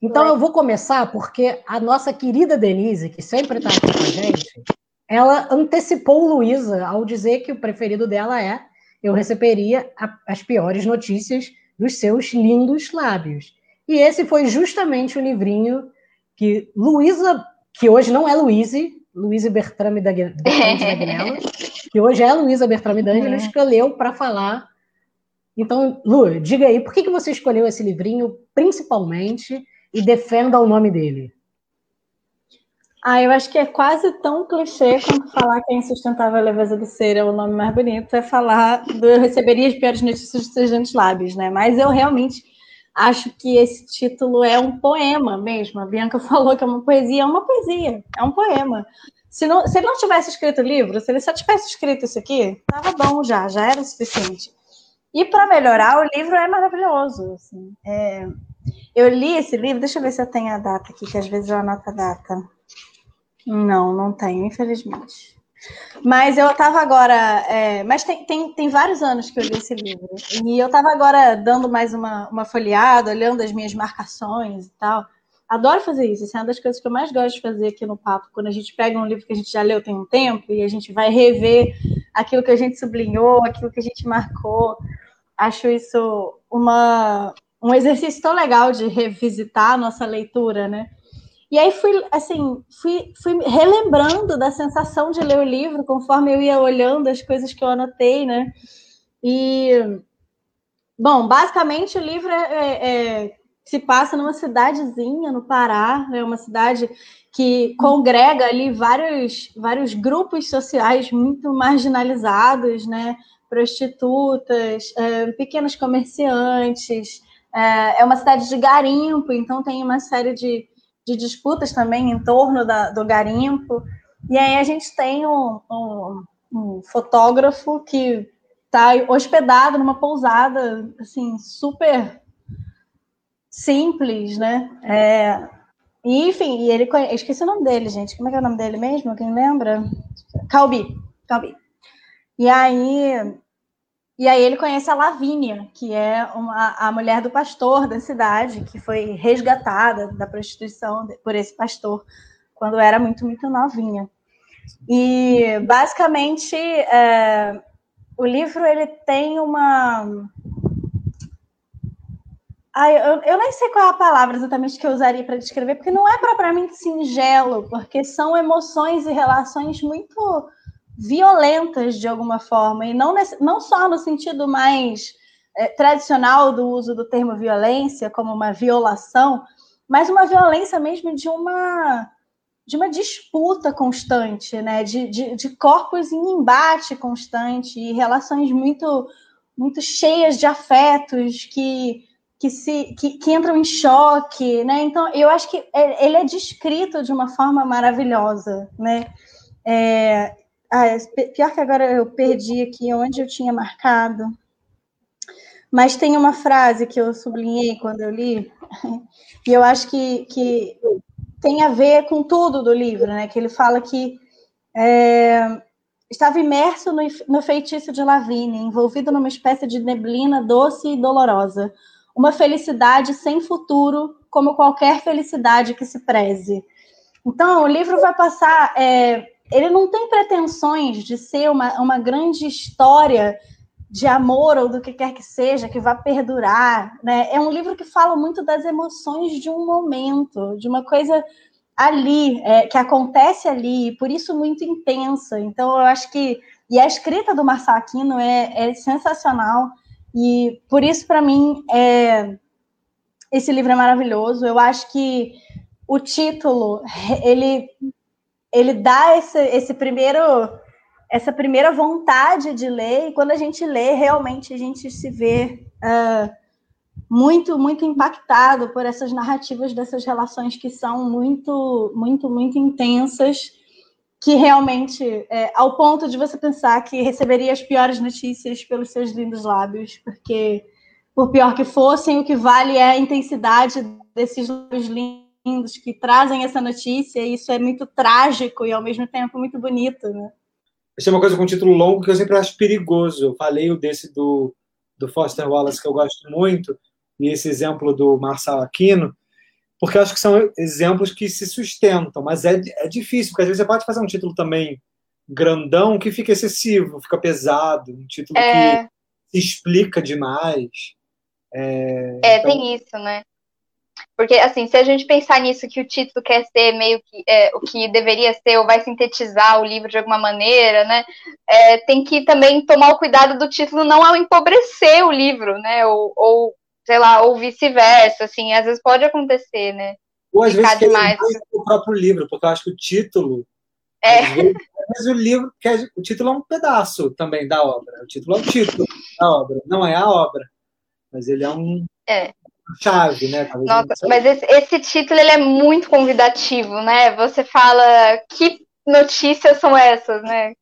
Então eu vou começar porque a nossa querida Denise, que sempre está aqui com a gente, ela antecipou Luísa ao dizer que o preferido dela é Eu Receberia a- as Piores Notícias dos Seus Lindos Lábios. E esse foi justamente o livrinho que Luísa, que hoje não é Luíse, Luíse Bertrame da, Bertrame da que hoje é Luísa Bertrame D'Angelo, escolheu para falar. Então, Lu, diga aí, por que, que você escolheu esse livrinho, principalmente, e defenda o nome dele? Ah, eu acho que é quase tão clichê quanto falar que a insustentável leveza do ser é o nome mais bonito, é falar do eu receberia as piores notícias dos seus grandes lábios, né? Mas eu realmente acho que esse título é um poema mesmo. A Bianca falou que é uma poesia, é uma poesia, é um poema. Se, não, se ele não tivesse escrito o livro, se ele só tivesse escrito isso aqui, tava bom já, já era o suficiente. E para melhorar, o livro é maravilhoso. assim. É, eu li esse livro, deixa eu ver se eu tenho a data aqui, que às vezes eu anoto a data. Não, não tenho, infelizmente. Mas eu estava agora. é, mas tem, tem, tem vários anos que eu li esse livro. E eu estava agora dando mais uma, uma folheada, olhando as minhas marcações e tal. Adoro fazer isso. Isso é uma das coisas que eu mais gosto de fazer aqui no Papo. Quando a gente pega um livro que a gente já leu tem um tempo e a gente vai rever aquilo que a gente sublinhou, aquilo que a gente marcou. Acho isso uma, um exercício tão legal de revisitar a nossa leitura, né? E aí fui, assim, fui, fui relembrando da sensação de ler o livro conforme eu ia olhando as coisas que eu anotei, né? E, bom, basicamente o livro é, é- é- se passa numa cidadezinha no Pará, é uma cidade que congrega ali vários, vários grupos sociais muito marginalizados, né? Prostitutas, é, pequenos comerciantes, é, é uma cidade de garimpo, então tem uma série de, de disputas também em torno da- do garimpo. E aí a gente tem um, um- um fotógrafo que está hospedado numa pousada assim super simples, né? É, enfim, e ele conhe... esqueci o nome dele, gente. Como é que é o nome dele mesmo? Quem lembra? Calbi. Calbi. E aí e aí ele conhece a Lavínia, que é uma, a mulher do pastor da cidade, que foi resgatada da prostituição por esse pastor quando era muito, muito novinha. E basicamente é, o livro ele tem uma Ai, eu, eu nem sei qual é a palavra exatamente que eu usaria para descrever, porque não é propriamente singelo, porque são emoções e relações muito violentas de alguma forma, e não, nesse, não só no sentido mais é, tradicional do uso do termo violência, como uma violação, mas uma violência mesmo de uma de uma disputa constante, né? de, de, de corpos em embate constante e relações muito muito cheias de afetos que que se que, que, entram em choque, né? Então eu acho que é, ele é descrito de uma forma maravilhosa, né? É, ah, é, pior que agora eu perdi aqui onde eu tinha marcado, mas tem uma frase que eu sublinhei quando eu li e eu acho que, que tem a ver com tudo do livro, né? Que ele fala que é, estava imerso no, no feitiço de Lavigne, envolvido numa espécie de neblina doce e dolorosa uma felicidade sem futuro, como qualquer felicidade que se preze. Então, o livro vai passar. É, ele não tem pretensões de ser uma, uma grande história de amor ou do que quer que seja, que vá perdurar. Né? É um livro que fala muito das emoções de um momento, de uma coisa ali, é, que acontece ali, e por isso muito intensa. Então, eu acho que. E a escrita do Marçal Aquino é, é sensacional. E por isso, para mim, é, esse livro é maravilhoso. Eu acho que o título, ele, ele dá esse, esse primeiro, essa primeira vontade de ler, e quando a gente lê, realmente a gente se vê uh, muito, muito impactado por essas narrativas dessas relações que são muito, muito, muito intensas que realmente, é, ao ponto de você pensar que receberia as piores notícias pelos seus lindos lábios, porque, por pior que fossem, o que vale é a intensidade desses lábios lindos que trazem essa notícia, e isso é muito trágico e, ao mesmo tempo, muito bonito, né? Essa é uma coisa com um título longo que eu sempre acho perigoso. Eu falei o desse do, do Foster Wallace, que eu gosto muito, e esse exemplo do Marçal Aquino, porque eu acho que são exemplos que se sustentam, mas é, é difícil, porque às vezes você pode fazer um título também grandão que fica excessivo, fica pesado, um título é... que se explica demais. É, é então... tem isso, né? Porque, assim, se a gente pensar nisso, que o título quer ser meio que é, o que deveria ser, ou vai sintetizar o livro de alguma maneira, né? É, tem que também tomar o cuidado do título não ao empobrecer o livro, né? Ou, ou sei lá, ou vice-versa, assim, às vezes pode acontecer, né? Ou às Ficar vezes demais. o próprio livro, porque eu acho que o título. É. Às vezes, vezes o livro, quer, o título é um pedaço também da obra. O título é o título da obra, não é a obra. Mas ele é um. É. Chave, né? Nossa, mas esse, esse título ele é muito convidativo, né? Você fala que notícias são essas, né?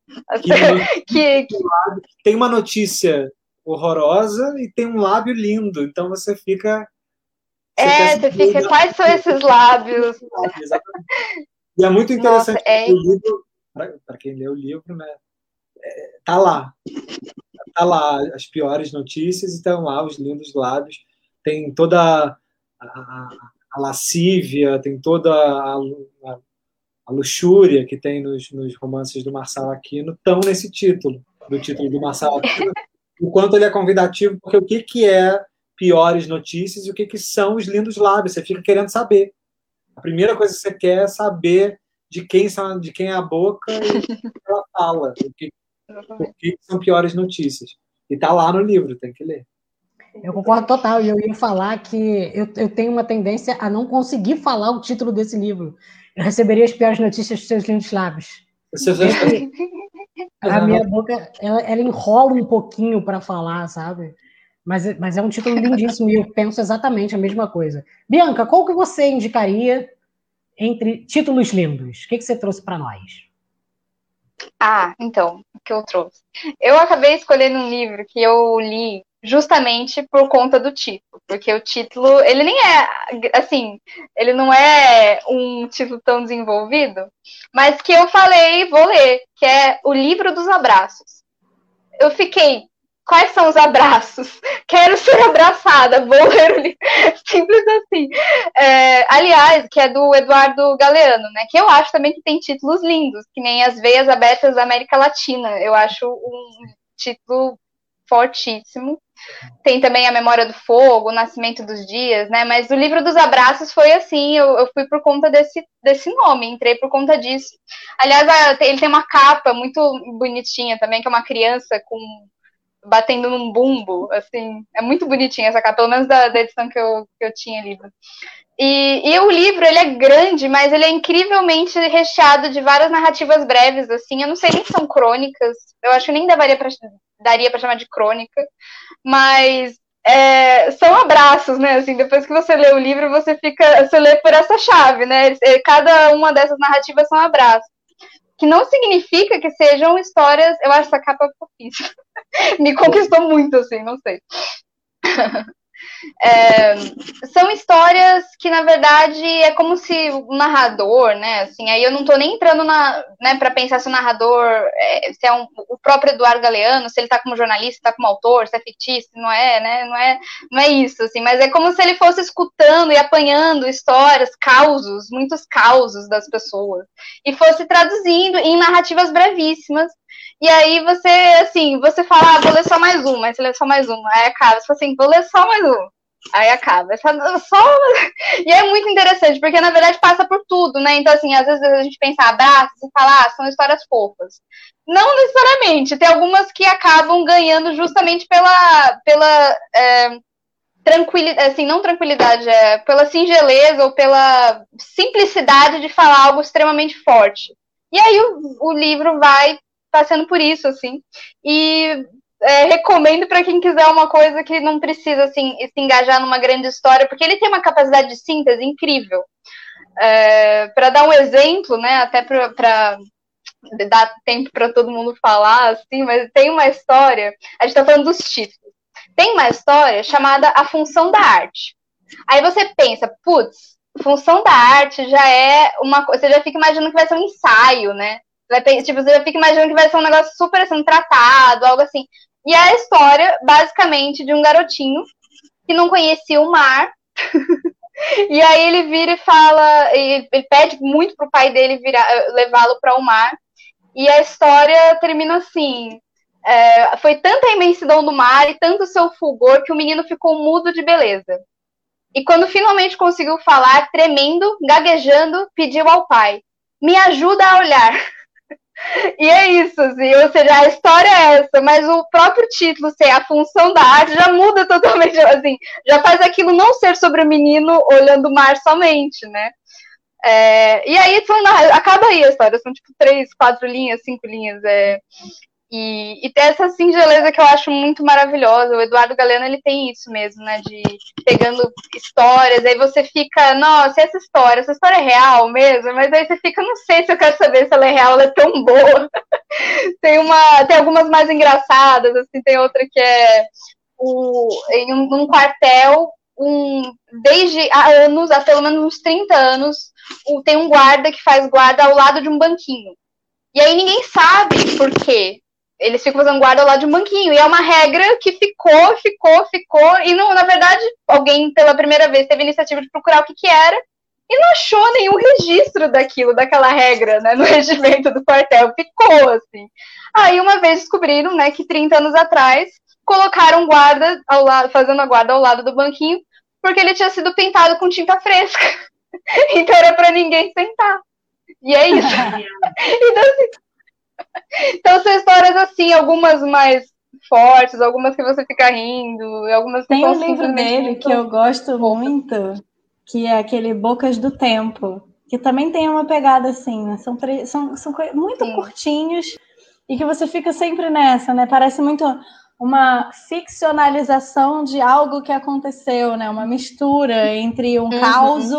Que, que... Tem uma notícia horrorosa e tem um lábio lindo. Então você fica. Você é, você fica. Quais são esses lábios? E é muito interessante Nossa, é... o livro, para quem lê o livro, né? É, tá lá. Tá lá as piores notícias e estão lá os lindos lábios. Tem toda a, a, a lascívia, tem toda a, a, a luxúria que tem nos, nos romances do Marçal Aquino, estão nesse título, do título do Marçal Aquino o quanto ele é convidativo, porque o que, que é piores notícias e o que, que são os lindos lábios. Você fica querendo saber. A primeira coisa que você quer é saber de quem, de quem é a boca e o que ela fala. O que, o que são piores notícias. E está lá no livro, tem que ler. Eu concordo total. E eu ia falar que eu, eu tenho uma tendência a não conseguir falar o título desse livro. Eu receberia as piores notícias dos seus lindos lábios. Você já... A minha boca, ela, ela enrola um pouquinho para falar, sabe? Mas, mas é um título lindíssimo e eu penso exatamente a mesma coisa. Bianca, qual que você indicaria entre títulos lindos? O que, que você trouxe para nós? Ah, então, o que eu trouxe? Eu acabei escolhendo um livro que eu li justamente por conta do título, porque o título, ele nem é, assim, ele não é um título tão desenvolvido, mas que eu falei, vou ler, que é O Livro dos Abraços. Eu fiquei, quais são os abraços? Quero ser abraçada, vou ler o livro. Simples assim. É, aliás, que é do Eduardo Galeano, né? Que eu acho também que tem títulos lindos, que nem As Veias Abertas da América Latina. Eu acho um título fortíssimo. Tem também a Memória do Fogo, o Nascimento dos Dias, né? Mas o livro dos abraços foi assim, eu, eu fui por conta desse, desse nome, entrei por conta disso. Aliás, a, ele tem uma capa muito bonitinha também, que é uma criança com batendo num bumbo, assim, é muito bonitinha essa capa, pelo menos da, da edição que eu, que eu tinha lido. E, e, o livro, ele é grande, mas ele é incrivelmente recheado de várias narrativas breves, assim, eu não sei nem se são crônicas, eu acho que nem daria pra, daria para chamar de crônica, mas é, são abraços, né, assim, depois que você lê o livro, você fica, você lê por essa chave, né, cada uma dessas narrativas são abraços, que não significa que sejam histórias, eu acho essa capa fofíssima, me conquistou muito, assim, não sei. É, são histórias que, na verdade, é como se o narrador, né? Assim, aí eu não estou nem entrando na, né, para pensar se o narrador, é, se é um, o próprio Eduardo Galeano, se ele está como jornalista, está como autor, se é fictício, não é, né? Não é, não é isso, assim, mas é como se ele fosse escutando e apanhando histórias, causos, muitos causos das pessoas, e fosse traduzindo em narrativas brevíssimas e aí você, assim, você fala, ah, vou ler só mais uma, aí você lê só mais uma, aí acaba, você fala assim, vou ler só mais uma. Aí acaba. Só, só... E é muito interessante, porque na verdade passa por tudo, né? Então, assim, às vezes a gente pensa abraços e fala, ah, são histórias fofas. Não necessariamente, tem algumas que acabam ganhando justamente pela, pela é, tranquilidade, assim, não tranquilidade, é pela singeleza ou pela simplicidade de falar algo extremamente forte. E aí o, o livro vai passando por isso, assim. E é, recomendo para quem quiser uma coisa que não precisa assim, se engajar numa grande história, porque ele tem uma capacidade de síntese incrível. É, para dar um exemplo, né, até para dar tempo para todo mundo falar, assim, mas tem uma história, a gente está falando dos títulos. Tem uma história chamada A Função da Arte. Aí você pensa, putz, função da arte já é uma coisa, você já fica imaginando que vai ser um ensaio, né? Vai, tipo, você fica imaginando que vai ser um negócio super assim, tratado, algo assim. E é a história, basicamente, de um garotinho que não conhecia o mar. e aí ele vira e fala, ele, ele pede muito pro pai dele levá-lo para o mar. E a história termina assim: é, foi tanta imensidão do mar e tanto seu fulgor que o menino ficou mudo de beleza. E quando finalmente conseguiu falar, tremendo, gaguejando, pediu ao pai: Me ajuda a olhar. E é isso, assim, ou seja, a história é essa, mas o próprio título ser a função da arte já muda totalmente, assim, já faz aquilo não ser sobre o menino olhando o mar somente, né? É, e aí acaba aí a história, são tipo três, quatro linhas, cinco linhas. É, e, e tem essa singeleza que eu acho muito maravilhosa. O Eduardo Galeno ele tem isso mesmo, né? De pegando histórias, aí você fica, nossa, essa história, essa história é real mesmo, mas aí você fica, não sei se eu quero saber se ela é real, ela é tão boa. tem uma, tem algumas mais engraçadas, assim, tem outra que é o, em um, um quartel, um, desde há anos, há pelo menos uns 30 anos, o, tem um guarda que faz guarda ao lado de um banquinho. E aí ninguém sabe por quê eles ficam fazendo guarda lá de um banquinho. E é uma regra que ficou, ficou, ficou. E, não, na verdade, alguém pela primeira vez teve a iniciativa de procurar o que, que era e não achou nenhum registro daquilo, daquela regra, né, no regimento do quartel. Ficou, assim. Aí, uma vez descobriram, né, que 30 anos atrás, colocaram guarda ao lado, fazendo a guarda ao lado do banquinho, porque ele tinha sido pintado com tinta fresca. então era para ninguém sentar. E é isso. então, assim, então são histórias assim, algumas mais fortes, algumas que você fica rindo, algumas Tem um livro dele que eu gosto muito, que é aquele Bocas do Tempo, que também tem uma pegada assim, né? São, são, são muito Sim. curtinhos e que você fica sempre nessa, né? Parece muito uma ficcionalização de algo que aconteceu, né? Uma mistura entre um uhum. caos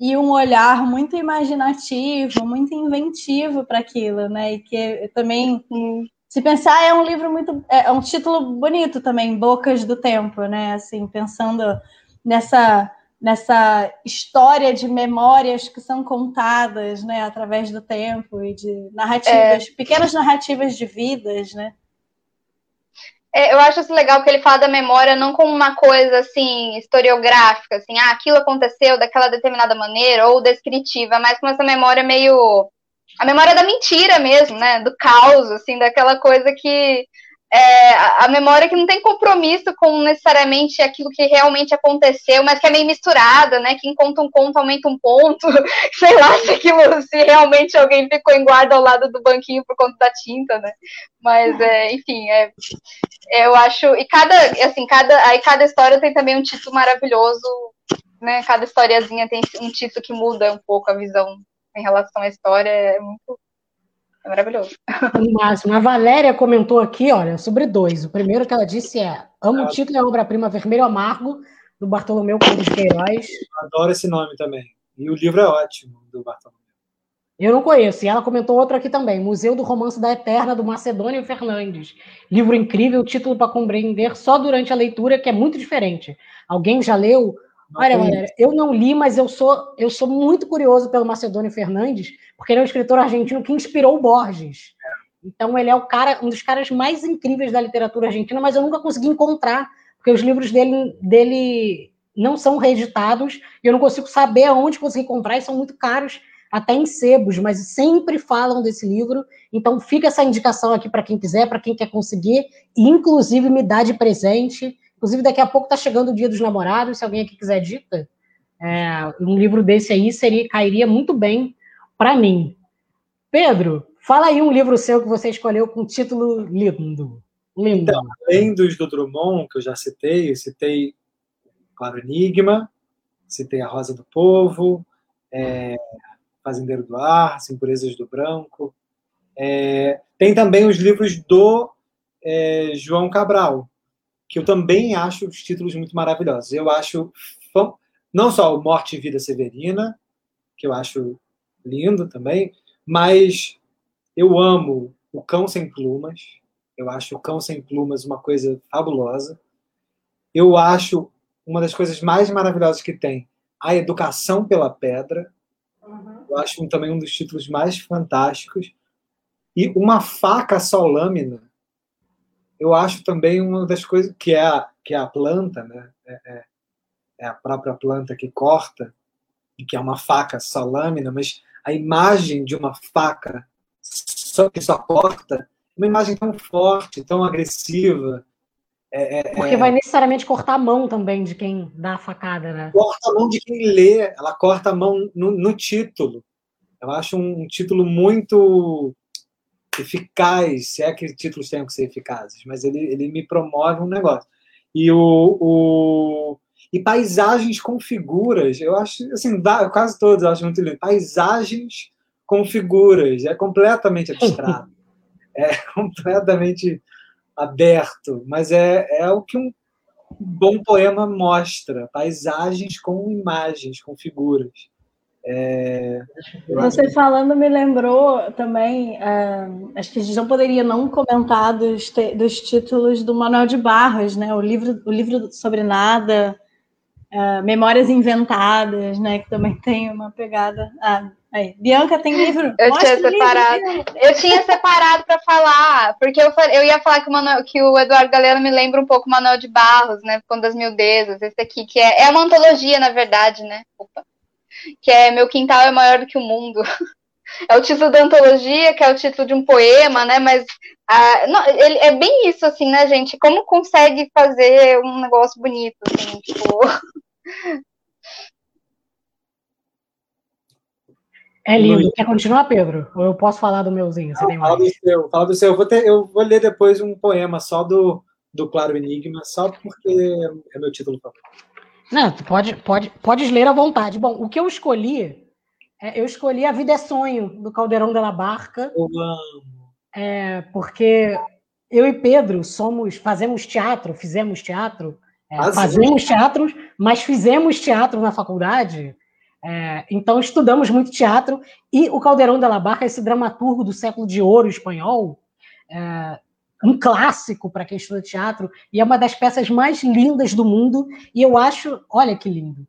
e um olhar muito imaginativo, muito inventivo para aquilo, né? E que também, se pensar, é um livro muito, é, é um título bonito também, Bocas do Tempo, né? Assim, pensando nessa nessa história de memórias que são contadas, né, através do tempo e de narrativas, é. pequenas narrativas de vidas, né? É, eu acho isso legal porque ele fala da memória não como uma coisa assim historiográfica, assim, ah, aquilo aconteceu daquela determinada maneira ou descritiva, mas com essa memória meio a memória da mentira mesmo, né, do caos, assim, daquela coisa que é, a memória que não tem compromisso com necessariamente aquilo que realmente aconteceu, mas que é meio misturada, né? Quem conta um conto aumenta um ponto. Sei lá se aquilo, se realmente alguém ficou em guarda ao lado do banquinho por conta da tinta, né? Mas, é, enfim, é, eu acho. E cada, assim, cada, aí cada história tem também um título maravilhoso, né? Cada historiazinha tem um título que muda um pouco a visão em relação à história. É muito é maravilhoso. máximo. A Valéria comentou aqui, olha, sobre dois. O primeiro que ela disse é: Amo o título é a obra-prima Vermelho Amargo, do Bartolomeu de Queiroz. Adoro esse nome também. E o livro é ótimo, do Bartolomeu. Eu não conheço. E ela comentou outro aqui também: Museu do Romance da Eterna, do Macedônio Fernandes. Livro incrível, título para compreender só durante a leitura, que é muito diferente. Alguém já leu? Olha, Valéria, eu não li, mas eu sou, eu sou muito curioso pelo Macedônio Fernandes, porque ele é um escritor argentino que inspirou o Borges. Então ele é o cara, um dos caras mais incríveis da literatura argentina, mas eu nunca consegui encontrar, porque os livros dele, dele não são reeditados, e eu não consigo saber aonde conseguir encontrar, e são muito caros, até em sebos, mas sempre falam desse livro. Então fica essa indicação aqui para quem quiser, para quem quer conseguir, e inclusive me dá de presente Inclusive, daqui a pouco está chegando o Dia dos Namorados. Se alguém aqui quiser dica, é, um livro desse aí seria, cairia muito bem para mim. Pedro, fala aí um livro seu que você escolheu com título lindo. Lindo. Então, além dos do Drummond, que eu já citei, eu citei Claro Enigma, citei A Rosa do Povo, é, Fazendeiro do Ar, Impurezas do Branco. É, tem também os livros do é, João Cabral, que eu também acho os títulos muito maravilhosos. Eu acho não só o Morte e Vida Severina, que eu acho lindo também, mas eu amo o Cão Sem Plumas. Eu acho o Cão Sem Plumas uma coisa fabulosa. Eu acho uma das coisas mais maravilhosas que tem a Educação pela Pedra. Eu acho também um dos títulos mais fantásticos. E Uma Faca Só Lâmina, eu acho também uma das coisas que é a, que é a planta, né? É, é, é a própria planta que corta, e que é uma faca só lâmina, mas a imagem de uma faca só que só corta, uma imagem tão forte, tão agressiva. É, é, Porque é. vai necessariamente cortar a mão também de quem dá a facada, né? Corta a mão de quem lê, ela corta a mão no, no título. Eu acho um, um título muito eficaz, se é que títulos tenham que ser eficazes, mas ele, ele me promove um negócio. E o, o e paisagens com figuras, eu acho, assim, quase todos eu acho muito lindo. Paisagens com figuras, é completamente abstrato. é completamente aberto, mas é, é o que um bom poema mostra, paisagens com imagens, com figuras. É, Você falando me lembrou também, uh, acho que a gente não poderia não comentar dos, dos títulos do Manuel de Barros, né? O livro, o livro sobre nada, uh, Memórias Inventadas, né? Que também tem uma pegada. Ah, aí. Bianca tem livro? Eu Mostra tinha separado. Livro, eu tinha separado para falar, porque eu, eu ia falar que o, Manuel, que o Eduardo Galeno me lembra um pouco o Manuel de Barros, né? Quando das Mildezas, esse aqui, que é, é uma antologia, na verdade, né? Opa que é Meu Quintal é Maior do que o Mundo. É o título da antologia, que é o título de um poema, né? Mas ah, não, ele, é bem isso, assim, né, gente? Como consegue fazer um negócio bonito, assim, tipo. É lindo. Quer continuar, Pedro? Ou eu posso falar do meuzinho? Você não, fala do seu, fala do seu. Eu vou, ter, eu vou ler depois um poema só do, do Claro Enigma, só porque é meu título favorito. Não, tu pode, pode, podes ler à vontade. Bom, o que eu escolhi, é, eu escolhi A Vida é Sonho, do Caldeirão da Barca. Eu amo. É, porque eu e Pedro somos, fazemos teatro, fizemos teatro, é, ah, fazemos teatro, mas fizemos teatro na faculdade. É, então estudamos muito teatro e o Caldeirão da Barca, esse dramaturgo do século de ouro espanhol, é, um clássico para quem estuda teatro, e é uma das peças mais lindas do mundo, e eu acho, olha que lindo.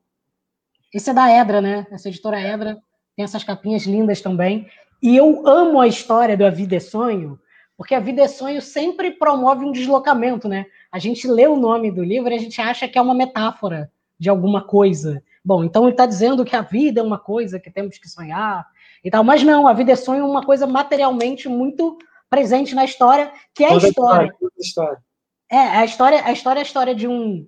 Esse é da Edra, né? Essa editora Edra tem essas capinhas lindas também. E eu amo a história do A Vida é Sonho, porque A Vida é Sonho sempre promove um deslocamento, né? A gente lê o nome do livro e a gente acha que é uma metáfora de alguma coisa. Bom, então ele está dizendo que a vida é uma coisa que temos que sonhar e tal, mas não, a vida é sonho é uma coisa materialmente muito presente na história, que é a história. É, a história, a história é a história de um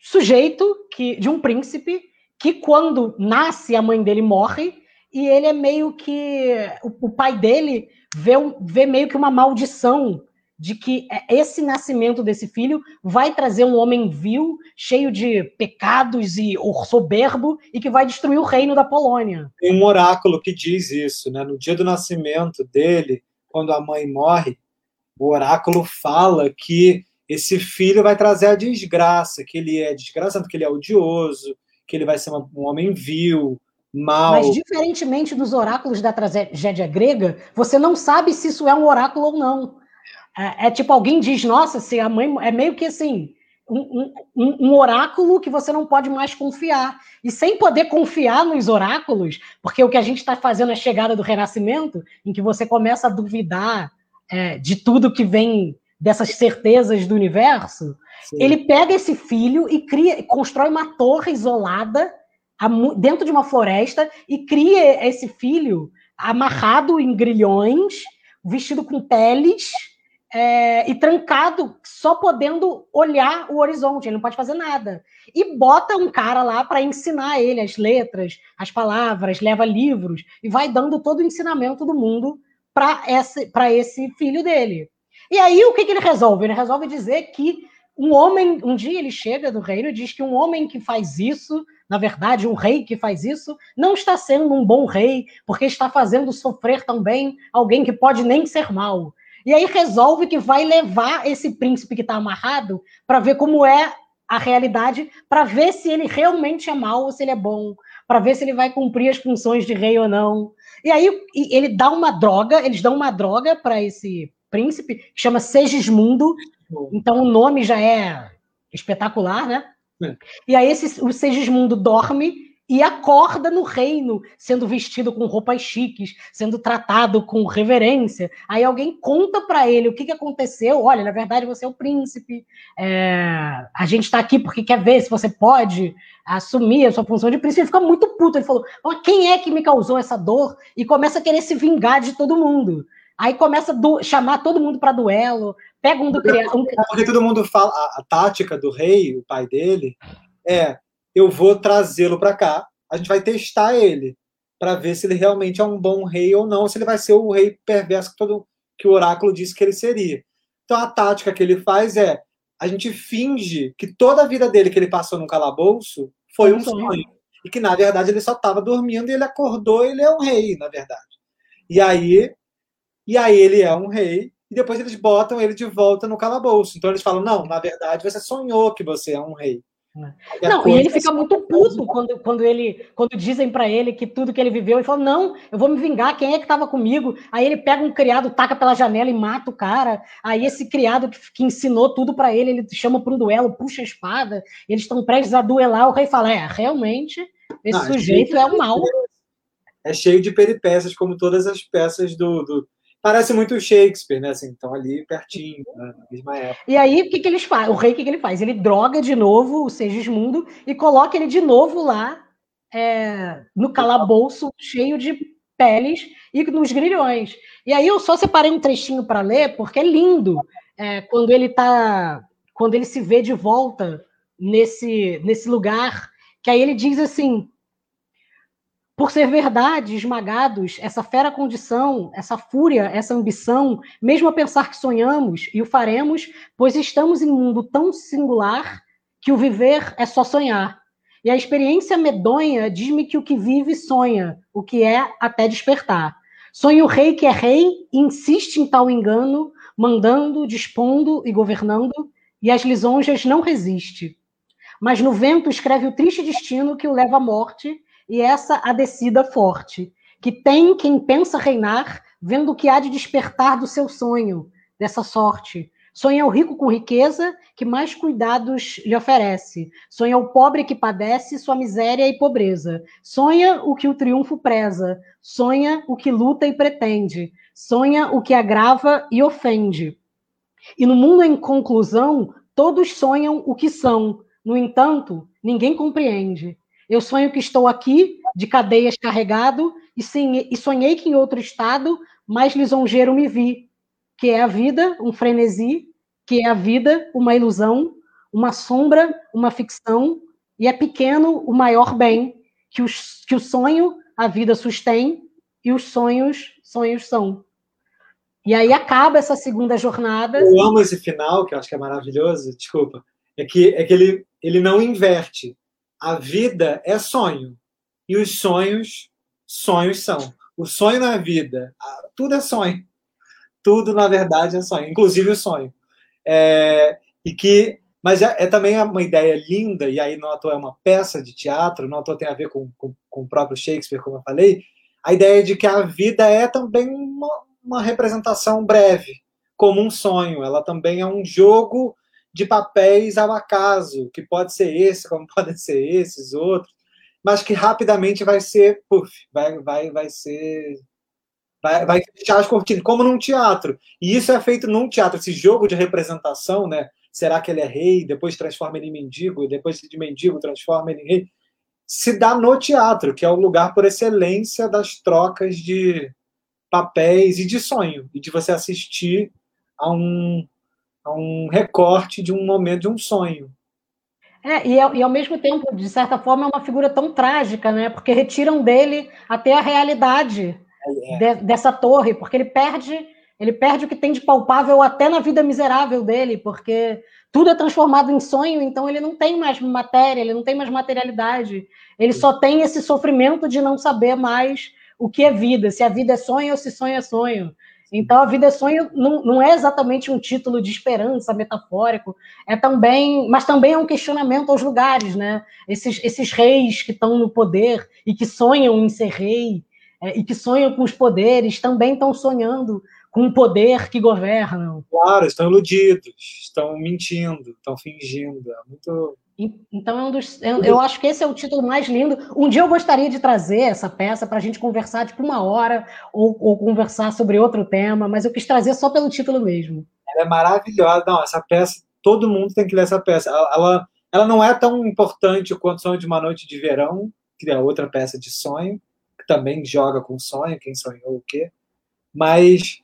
sujeito, que, de um príncipe, que quando nasce, a mãe dele morre, e ele é meio que. O, o pai dele vê, um- vê meio que uma maldição de que esse nascimento desse filho vai trazer um homem vil, cheio de pecados e soberbo, e que vai destruir o reino da Polônia. Tem um oráculo que diz isso, né? No dia do nascimento dele, quando a mãe morre, o oráculo fala que esse filho vai trazer a desgraça, que ele é desgraçado, que ele é odioso, que ele vai ser um homem vil, mau. Mas, diferentemente dos oráculos da tragédia grega, você não sabe se isso é um oráculo ou não. É, é tipo, alguém diz, nossa, se a mãe. É meio que assim. Um, um, um oráculo que você não pode mais confiar. E sem poder confiar nos oráculos, porque o que a gente está fazendo é a chegada do renascimento, em que você começa a duvidar é, de tudo que vem dessas certezas do universo, Sim. ele pega esse filho e cria, constrói uma torre isolada dentro de uma floresta e cria esse filho amarrado em grilhões, vestido com peles é, e trancado, só podendo olhar o horizonte. Ele não pode fazer nada. E bota um cara lá para ensinar ele as letras, as palavras, leva livros e vai dando todo o ensinamento do mundo para esse, esse filho dele. E aí o que, que ele resolve? Ele resolve dizer que um homem, um dia ele chega do reino e diz que um homem que faz isso, na verdade, um rei que faz isso, não está sendo um bom rei, porque está fazendo sofrer também alguém que pode nem ser mal. E aí resolve que vai levar esse príncipe que está amarrado para ver como é a realidade, para ver se ele realmente é mal ou se ele é bom, para ver se ele vai cumprir as funções de rei ou não. E aí ele dá uma droga, eles dão uma droga para esse príncipe, que chama Segismundo, então o nome já é espetacular, né? É. E aí esse, o Segismundo dorme e acorda no reino, sendo vestido com roupas chiques, sendo tratado com reverência. Aí alguém conta para ele o que, que aconteceu. Olha, na verdade você é o príncipe. É, a gente está aqui porque quer ver se você pode assumir a sua função de príncipe. Ele fica muito puto. Ele falou: "Mas quem é que me causou essa dor? E começa a querer se vingar de todo mundo. Aí começa a du- chamar todo mundo para duelo, pega um do criado. Porque todo mundo fala, a, a tática do rei, o pai dele, é: eu vou trazê-lo para cá, a gente vai testar ele para ver se ele realmente é um bom rei ou não, se ele vai ser o rei perverso que, todo, que o oráculo disse que ele seria. Então a tática que ele faz é: a gente finge que toda a vida dele que ele passou no calabouço foi um Sonho. E que, na verdade, ele só estava dormindo e ele acordou e ele é um rei, na verdade. E aí, e aí ele é um rei, e depois eles botam ele de volta no calabouço. Então eles falam: não, na verdade você sonhou que você é um rei. A Não, e ele fica muito puto quando, quando, ele, quando dizem para ele que tudo que ele viveu, ele fala: Não, eu vou me vingar, quem é que estava comigo? Aí ele pega um criado, taca pela janela e mata o cara. Aí esse criado que, que ensinou tudo para ele, ele chama para um duelo, puxa a espada, eles estão prestes a duelar. O rei fala: É, realmente, esse Não, é sujeito cheio é o mal. é cheio de peripécias, como todas as peças do. do... Parece muito Shakespeare, né? Assim, estão ali pertinho, né? na mesma época. E aí, o que, que eles fazem? O rei, o que, que ele faz? Ele droga de novo o Segismundo e coloca ele de novo lá é, no calabouço cheio de peles e nos grilhões. E aí eu só separei um trechinho para ler, porque é lindo é, quando ele tá. Quando ele se vê de volta nesse, nesse lugar, que aí ele diz assim. Por ser verdade, esmagados, essa fera condição, essa fúria, essa ambição, mesmo a pensar que sonhamos e o faremos, pois estamos em um mundo tão singular que o viver é só sonhar. E a experiência medonha diz-me que o que vive sonha, o que é até despertar. Sonha o rei que é rei e insiste em tal engano, mandando, dispondo e governando, e às lisonjas não resiste. Mas no vento escreve o triste destino que o leva à morte, e essa a descida forte, que tem quem pensa reinar, vendo o que há de despertar do seu sonho, dessa sorte. Sonha o rico com riqueza, que mais cuidados lhe oferece. Sonha o pobre que padece sua miséria e pobreza. Sonha o que o triunfo preza. Sonha o que luta e pretende. Sonha o que agrava e ofende. E no mundo em conclusão, todos sonham o que são. No entanto, ninguém compreende. Eu sonho que estou aqui, de cadeias carregado, e sonhei que em outro estado, mais lisonjeiro me vi. que é a vida, um frenesi, que é a vida, uma ilusão, uma sombra, uma ficção, e é pequeno o maior bem, que, os, que o sonho a vida sustém e os sonhos, sonhos são. E aí acaba essa segunda jornada. Eu amo esse final, que eu acho que é maravilhoso, desculpa. É que, é que ele, ele não inverte. A vida é sonho. E os sonhos, sonhos são. O sonho na vida, tudo é sonho. Tudo, na verdade, é sonho, inclusive o sonho. É, e que, mas é, é, também uma ideia linda, e aí não é uma peça de teatro, não à tem a ver com, com, com o próprio Shakespeare, como eu falei, a ideia de que a vida é também uma, uma representação breve, como um sonho. Ela também é um jogo de papéis ao acaso, que pode ser esse, como podem ser esses outros, mas que rapidamente vai ser, puff, vai, vai, vai ser vai, vai fechar as cortinas, como num teatro. E isso é feito num teatro, esse jogo de representação, né? Será que ele é rei? Depois transforma ele em mendigo, depois de mendigo transforma ele em rei. Se dá no teatro, que é o lugar por excelência das trocas de, papéis e de sonho, e de você assistir a um, a um recorte de um momento de um sonho. É, e, e ao mesmo tempo, de certa forma, é uma figura tão trágica, né? Porque retiram dele até a realidade é. de, dessa torre, porque ele perde, ele perde o que tem de palpável até na vida miserável dele, porque tudo é transformado em sonho, então ele não tem mais matéria, ele não tem mais materialidade, ele só tem esse sofrimento de não saber mais o que é vida, se a vida é sonho ou se sonho é sonho. Então, a vida é sonho não, não é exatamente um título de esperança metafórico, é também, mas também é um questionamento aos lugares, né? Esses, esses reis que estão no poder e que sonham em ser rei é, e que sonham com os poderes também estão sonhando com o poder que governam. Claro, estão iludidos, estão mentindo, estão fingindo. É muito então, é um dos, eu, eu, acho que esse é o título mais lindo. Um dia eu gostaria de trazer essa peça para a gente conversar tipo uma hora ou, ou, conversar sobre outro tema, mas eu quis trazer só pelo título mesmo. Ela é maravilhosa. Não, essa peça, todo mundo tem que ler essa peça. Ela, ela, ela não é tão importante quanto Sonho de uma Noite de Verão, que é outra peça de sonho, que também joga com sonho, quem sonhou o quê. Mas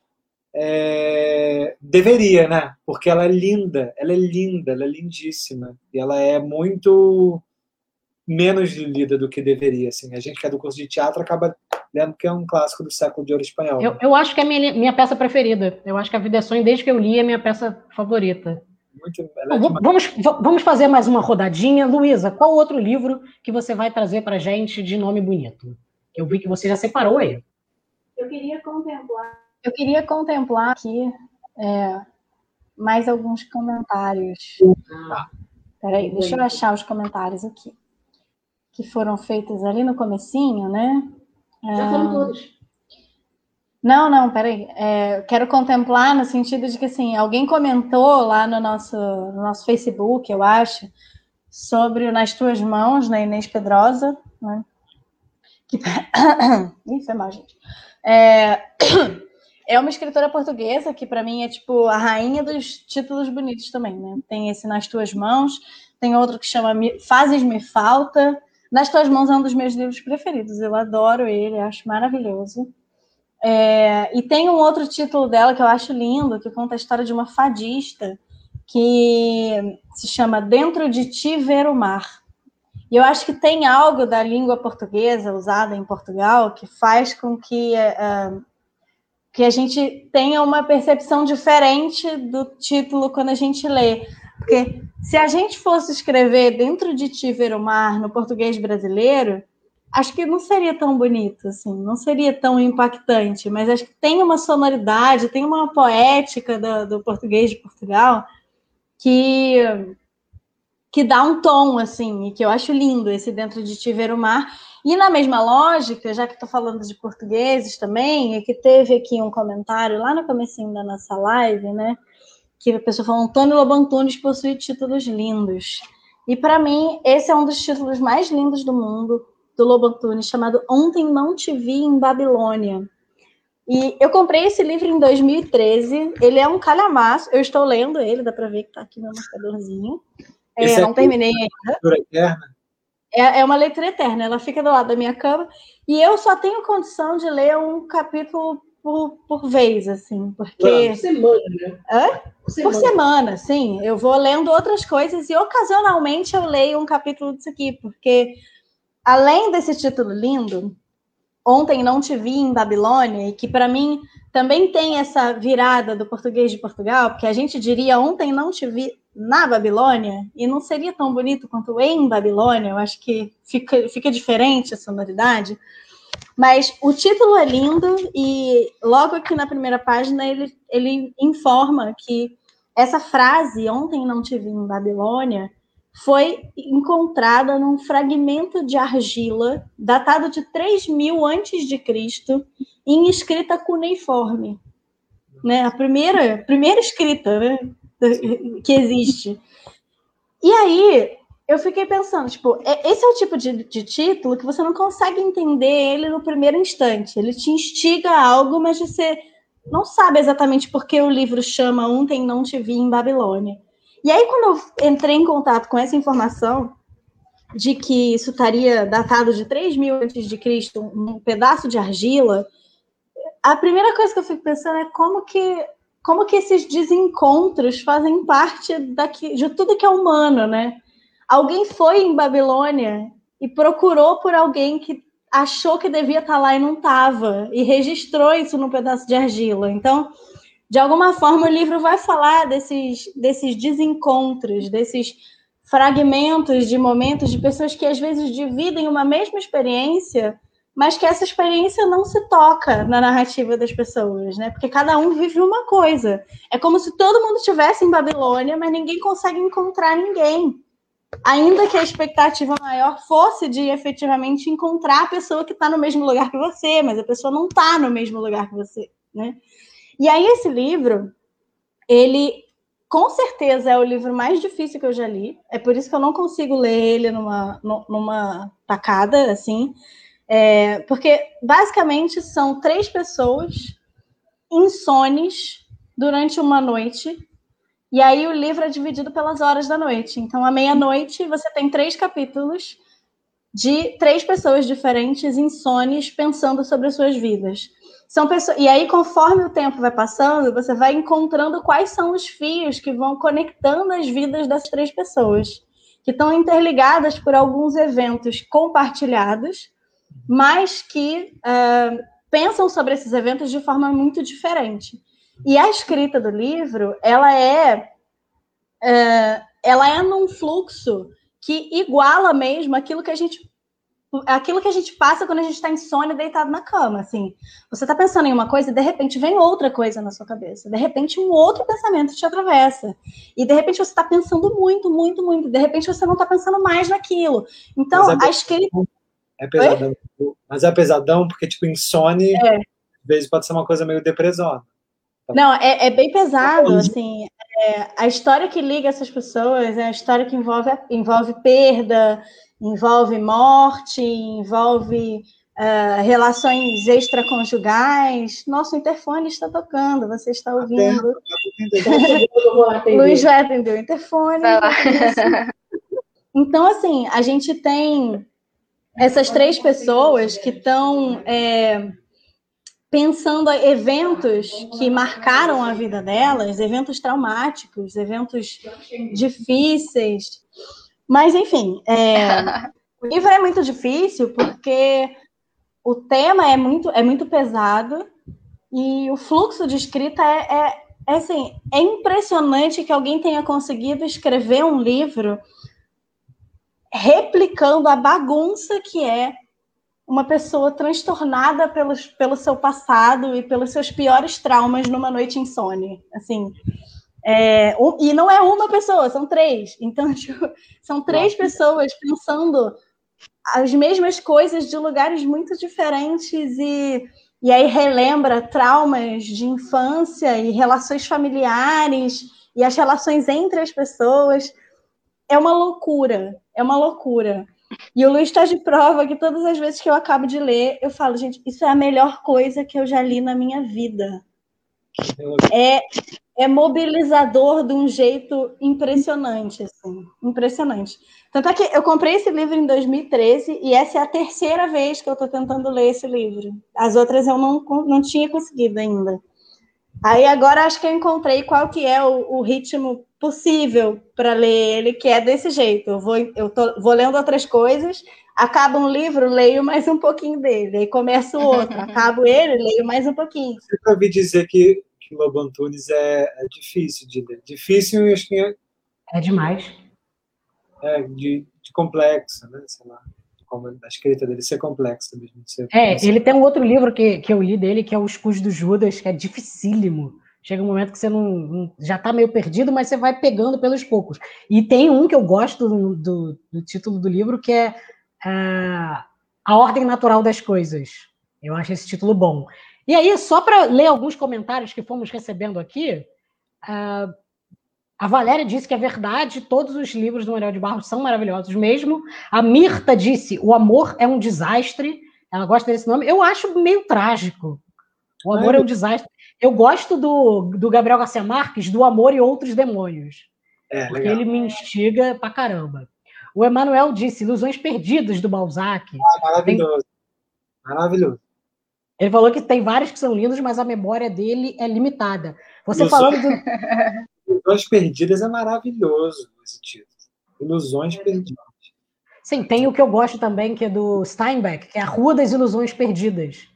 é, deveria, né? Porque ela é linda, ela é linda, ela é lindíssima. E ela é muito menos lida do que deveria. Assim. A gente que é do curso de teatro acaba lendo que é um clássico do século de ouro espanhol. Eu, eu acho que é minha, minha peça preferida. Eu acho que A Vida é Sonho, desde que eu li, é minha peça favorita. Muito, é vamos, vamos fazer mais uma rodadinha. Luísa, qual outro livro que você vai trazer para gente de nome bonito? Eu vi que você já separou aí. Eu queria contemplar eu queria contemplar aqui é, mais alguns comentários. Ah, Peraí, deixa eu achar os comentários aqui. Que foram feitos ali no comecinho, né? Já foram todos. Não, não, peraí. É, quero contemplar no sentido de que, assim, alguém comentou lá no nosso, no nosso Facebook, eu acho, sobre Nas Tuas Mãos, na Inês Pedrosa, né? Que... Ih, foi mal, gente. É... É uma escritora portuguesa que, para mim, é tipo a rainha dos títulos bonitos também, né? Tem esse Nas Tuas Mãos, tem outro que chama Fazes-me Falta. Nas Tuas Mãos é um dos meus livros preferidos, eu adoro ele, acho maravilhoso. É, e tem um outro título dela que eu acho lindo, que conta a história de uma fadista que se chama Dentro de Ti Ver o Mar. E eu acho que tem algo da língua portuguesa usada em Portugal que faz com que uh, que a gente tenha uma percepção diferente do título quando a gente lê. Porque se a gente fosse escrever dentro de Ti Ver o Mar no português brasileiro, acho que não seria tão bonito, assim, não seria tão impactante, mas acho que tem uma sonoridade, tem uma poética do, do português de Portugal que que dá um tom, assim, e que eu acho lindo esse dentro de Ti Ver o Mar. E na mesma lógica, já que estou falando de portugueses também, e que teve aqui um comentário lá no comecinho da nossa live, né? Que a pessoa falou, Antônio Lobo Antunes possui títulos lindos. E para mim, esse é um dos títulos mais lindos do mundo, do Lobo Antunes, chamado Ontem Não Te Vi em Babilônia. E eu comprei esse livro em 2013. Ele é um calhamaço. Eu estou lendo ele, dá para ver que está aqui no marcadorzinho. É, não terminei ainda. É, é uma leitura eterna, ela fica do lado da minha cama. E eu só tenho condição de ler um capítulo por, por vez, assim, porque. Por semana, né? Hã? Por semana. por semana, sim. Eu vou lendo outras coisas e ocasionalmente eu leio um capítulo disso aqui, porque além desse título lindo, Ontem Não Te Vi em Babilônia, e que para mim também tem essa virada do português de Portugal, porque a gente diria Ontem Não Te Vi na Babilônia, e não seria tão bonito quanto em Babilônia, eu acho que fica, fica diferente a sonoridade. Mas o título é lindo e logo aqui na primeira página ele, ele informa que essa frase, ontem não te vi em Babilônia, foi encontrada num fragmento de argila datado de 3000 antes de Cristo em escrita cuneiforme. Né? A primeira, primeira escrita né? que existe. E aí, eu fiquei pensando, tipo, é, esse é o tipo de, de, título que você não consegue entender ele no primeiro instante. Ele te instiga a algo, mas você não sabe exatamente por que o livro chama Ontem Não Te Vi em Babilônia. E aí, quando eu entrei em contato com essa informação de que isso estaria datado de 3 mil antes de Cristo, um pedaço de argila, a primeira coisa que eu fico pensando é como que como que esses desencontros fazem parte daqui, de tudo que é humano, né? Alguém foi em Babilônia e procurou por alguém que achou que devia estar lá e não estava, e registrou isso num pedaço de argila. Então, de alguma forma, o livro vai falar desses, desses desencontros, desses fragmentos de momentos de pessoas que às vezes dividem uma mesma experiência, mas que essa experiência não se toca na narrativa das pessoas, né? Porque cada um vive uma coisa. É como se todo mundo estivesse em Babilônia, mas ninguém consegue encontrar ninguém ainda que a expectativa maior fosse de efetivamente encontrar a pessoa que está no mesmo lugar que você, mas a pessoa não está no mesmo lugar que você, né? E aí esse livro, ele com certeza é o livro mais difícil que eu já li. É por isso que eu não consigo ler ele numa, numa tacada, assim. É, porque basicamente são três pessoas insones durante uma noite e aí o livro é dividido pelas horas da noite. Então, à meia-noite, você tem três capítulos de três pessoas diferentes, insones, pensando sobre as suas vidas. São pessoas... E aí, conforme o tempo vai passando, você vai encontrando quais são os fios que vão conectando as vidas das três pessoas, que estão interligadas por alguns eventos compartilhados, mas que uh, pensam sobre esses eventos de forma muito diferente. E a escrita do livro, ela é, é ela é num fluxo que iguala mesmo aquilo que a gente aquilo que a gente passa quando a gente está insônia deitado na cama, assim. Você está pensando em uma coisa e de repente vem outra coisa na sua cabeça. De repente um outro pensamento te atravessa. E de repente você está pensando muito, muito, muito. De repente você não está pensando mais naquilo. Então, é a escrita... É pesadão. Oi? Mas é pesadão porque, tipo, insônia, é. às vezes pode ser uma coisa meio depressão. Não, é, é bem pesado, assim. É, a história que liga essas pessoas é a história que envolve, envolve perda, envolve morte, envolve uh, relações extraconjugais. Nosso interfone está tocando, você está ouvindo. Luiz vai atender o interfone. Então, assim, a gente tem essas três pessoas que estão. É, pensando em eventos que marcaram a vida delas, eventos traumáticos, eventos difíceis. Mas, enfim, é, o livro é muito difícil porque o tema é muito, é muito pesado e o fluxo de escrita é, é, é, assim, é impressionante que alguém tenha conseguido escrever um livro replicando a bagunça que é uma pessoa transtornada pelos, pelo seu passado e pelos seus piores traumas numa noite insone. Assim, é, um, e não é uma pessoa, são três. Então, tipo, são três pessoas pensando as mesmas coisas de lugares muito diferentes e, e aí relembra traumas de infância e relações familiares e as relações entre as pessoas. É uma loucura, é uma loucura. E o Luiz está de prova que todas as vezes que eu acabo de ler, eu falo, gente, isso é a melhor coisa que eu já li na minha vida. é, é mobilizador de um jeito impressionante, assim, impressionante. Tanto é que eu comprei esse livro em 2013 e essa é a terceira vez que eu estou tentando ler esse livro. As outras eu não, não tinha conseguido ainda. Aí agora acho que eu encontrei qual que é o, o ritmo possível para ler ele, que é desse jeito. Eu vou, eu tô, vou lendo outras coisas, acaba um livro, leio mais um pouquinho dele, aí começo outro, acabo ele, leio mais um pouquinho. Eu ouvi dizer que, que Lobo Antunes é, é difícil de ler. Difícil, acho que é... É demais. É, de, de complexa, né? Sei lá como a escrita dele ser complexa mesmo. Ser, é, ele tem um outro livro que, que eu li dele, que é Os Cus do Judas, que é dificílimo. Chega um momento que você não, já está meio perdido, mas você vai pegando pelos poucos. E tem um que eu gosto do, do, do título do livro, que é uh, A Ordem Natural das Coisas. Eu acho esse título bom. E aí, só para ler alguns comentários que fomos recebendo aqui, uh, a Valéria disse que é verdade, todos os livros do Manuel de Barros são maravilhosos mesmo. A Mirta disse: o amor é um desastre. Ela gosta desse nome. Eu acho meio trágico. O amor é, é um desastre. Eu gosto do, do Gabriel Garcia Marques, do Amor e Outros Demônios. É, porque legal. ele me instiga pra caramba. O Emanuel disse: Ilusões Perdidas do Balzac. Ah, maravilhoso. Tem... Maravilhoso. Ele falou que tem vários que são lindos, mas a memória dele é limitada. Você falando do. Ilusões Perdidas é maravilhoso esse título. Ilusões Perdidas. Sim, tem o que eu gosto também, que é do Steinbeck, que é a Rua das Ilusões Perdidas.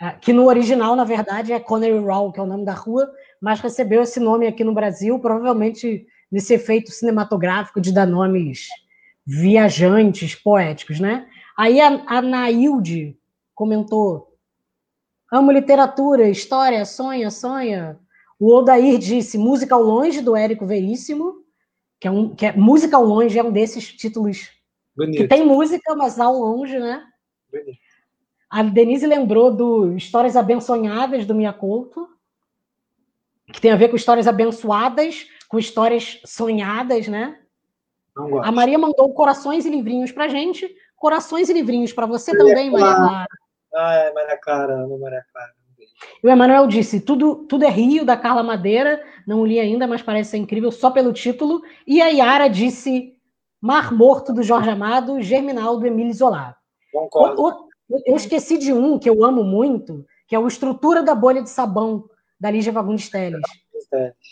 É, que no original, na verdade, é Connery Row, que é o nome da rua, mas recebeu esse nome aqui no Brasil, provavelmente nesse efeito cinematográfico de dar nomes viajantes, poéticos, né? Aí a, a Nailde comentou: amo literatura, história, sonha, sonha. O Odair disse Música ao Longe, do Érico Veríssimo, que é, um, que é Música ao Longe é um desses títulos Bonito. que tem música, mas ao longe, né? Bonito. A Denise lembrou do Histórias Abençonhadas, do Mia Couto, que tem a ver com histórias abençoadas, com histórias sonhadas, né? A Maria mandou corações e livrinhos pra gente. Corações e livrinhos para você Maria também, Maria Clara. Ai, Maria Clara, amo Maria Clara. E o Emanuel disse: tudo, tudo é Rio, da Carla Madeira. Não li ainda, mas parece ser incrível só pelo título. E a Yara disse: Mar Morto, do Jorge Amado, Germinal, do Emílio Zola. Concordo. O, o, eu esqueci de um que eu amo muito, que é o Estrutura da Bolha de Sabão, da Lígia Fagundes Teles.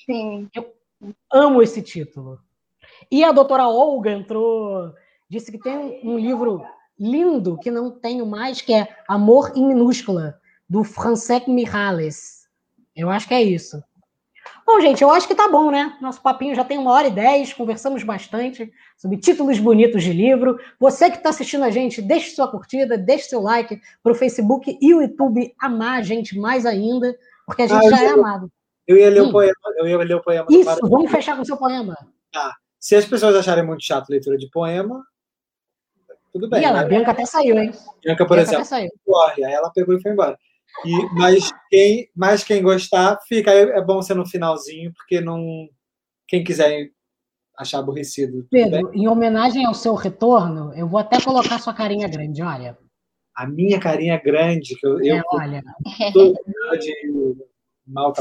Sim. Eu amo esse título. E a doutora Olga entrou, disse que tem um livro lindo que não tenho mais, que é Amor em Minúscula, do Francesc Mirales. Eu acho que é isso. Bom, gente, eu acho que tá bom, né? Nosso papinho já tem uma hora e dez, conversamos bastante sobre títulos bonitos de livro. Você que está assistindo a gente, deixe sua curtida, deixe seu like para o Facebook e o YouTube amar a gente mais ainda, porque a gente ah, já é amado. Eu ia ler hum. o poema. Eu ia ler o poema. Isso, vamos fechar com o seu poema. Tá. Se as pessoas acharem muito chato a leitura de poema, tudo bem. E ela, né? Bianca até saiu, hein? Bianca, por Bianca exemplo, corre, aí ela pegou e foi embora. E, mas, quem, mas quem gostar, fica. É, é bom ser no finalzinho, porque não. Quem quiser achar aborrecido. Pedro, em homenagem ao seu retorno, eu vou até colocar sua carinha grande, olha. A minha carinha grande, que eu. É, eu olha. de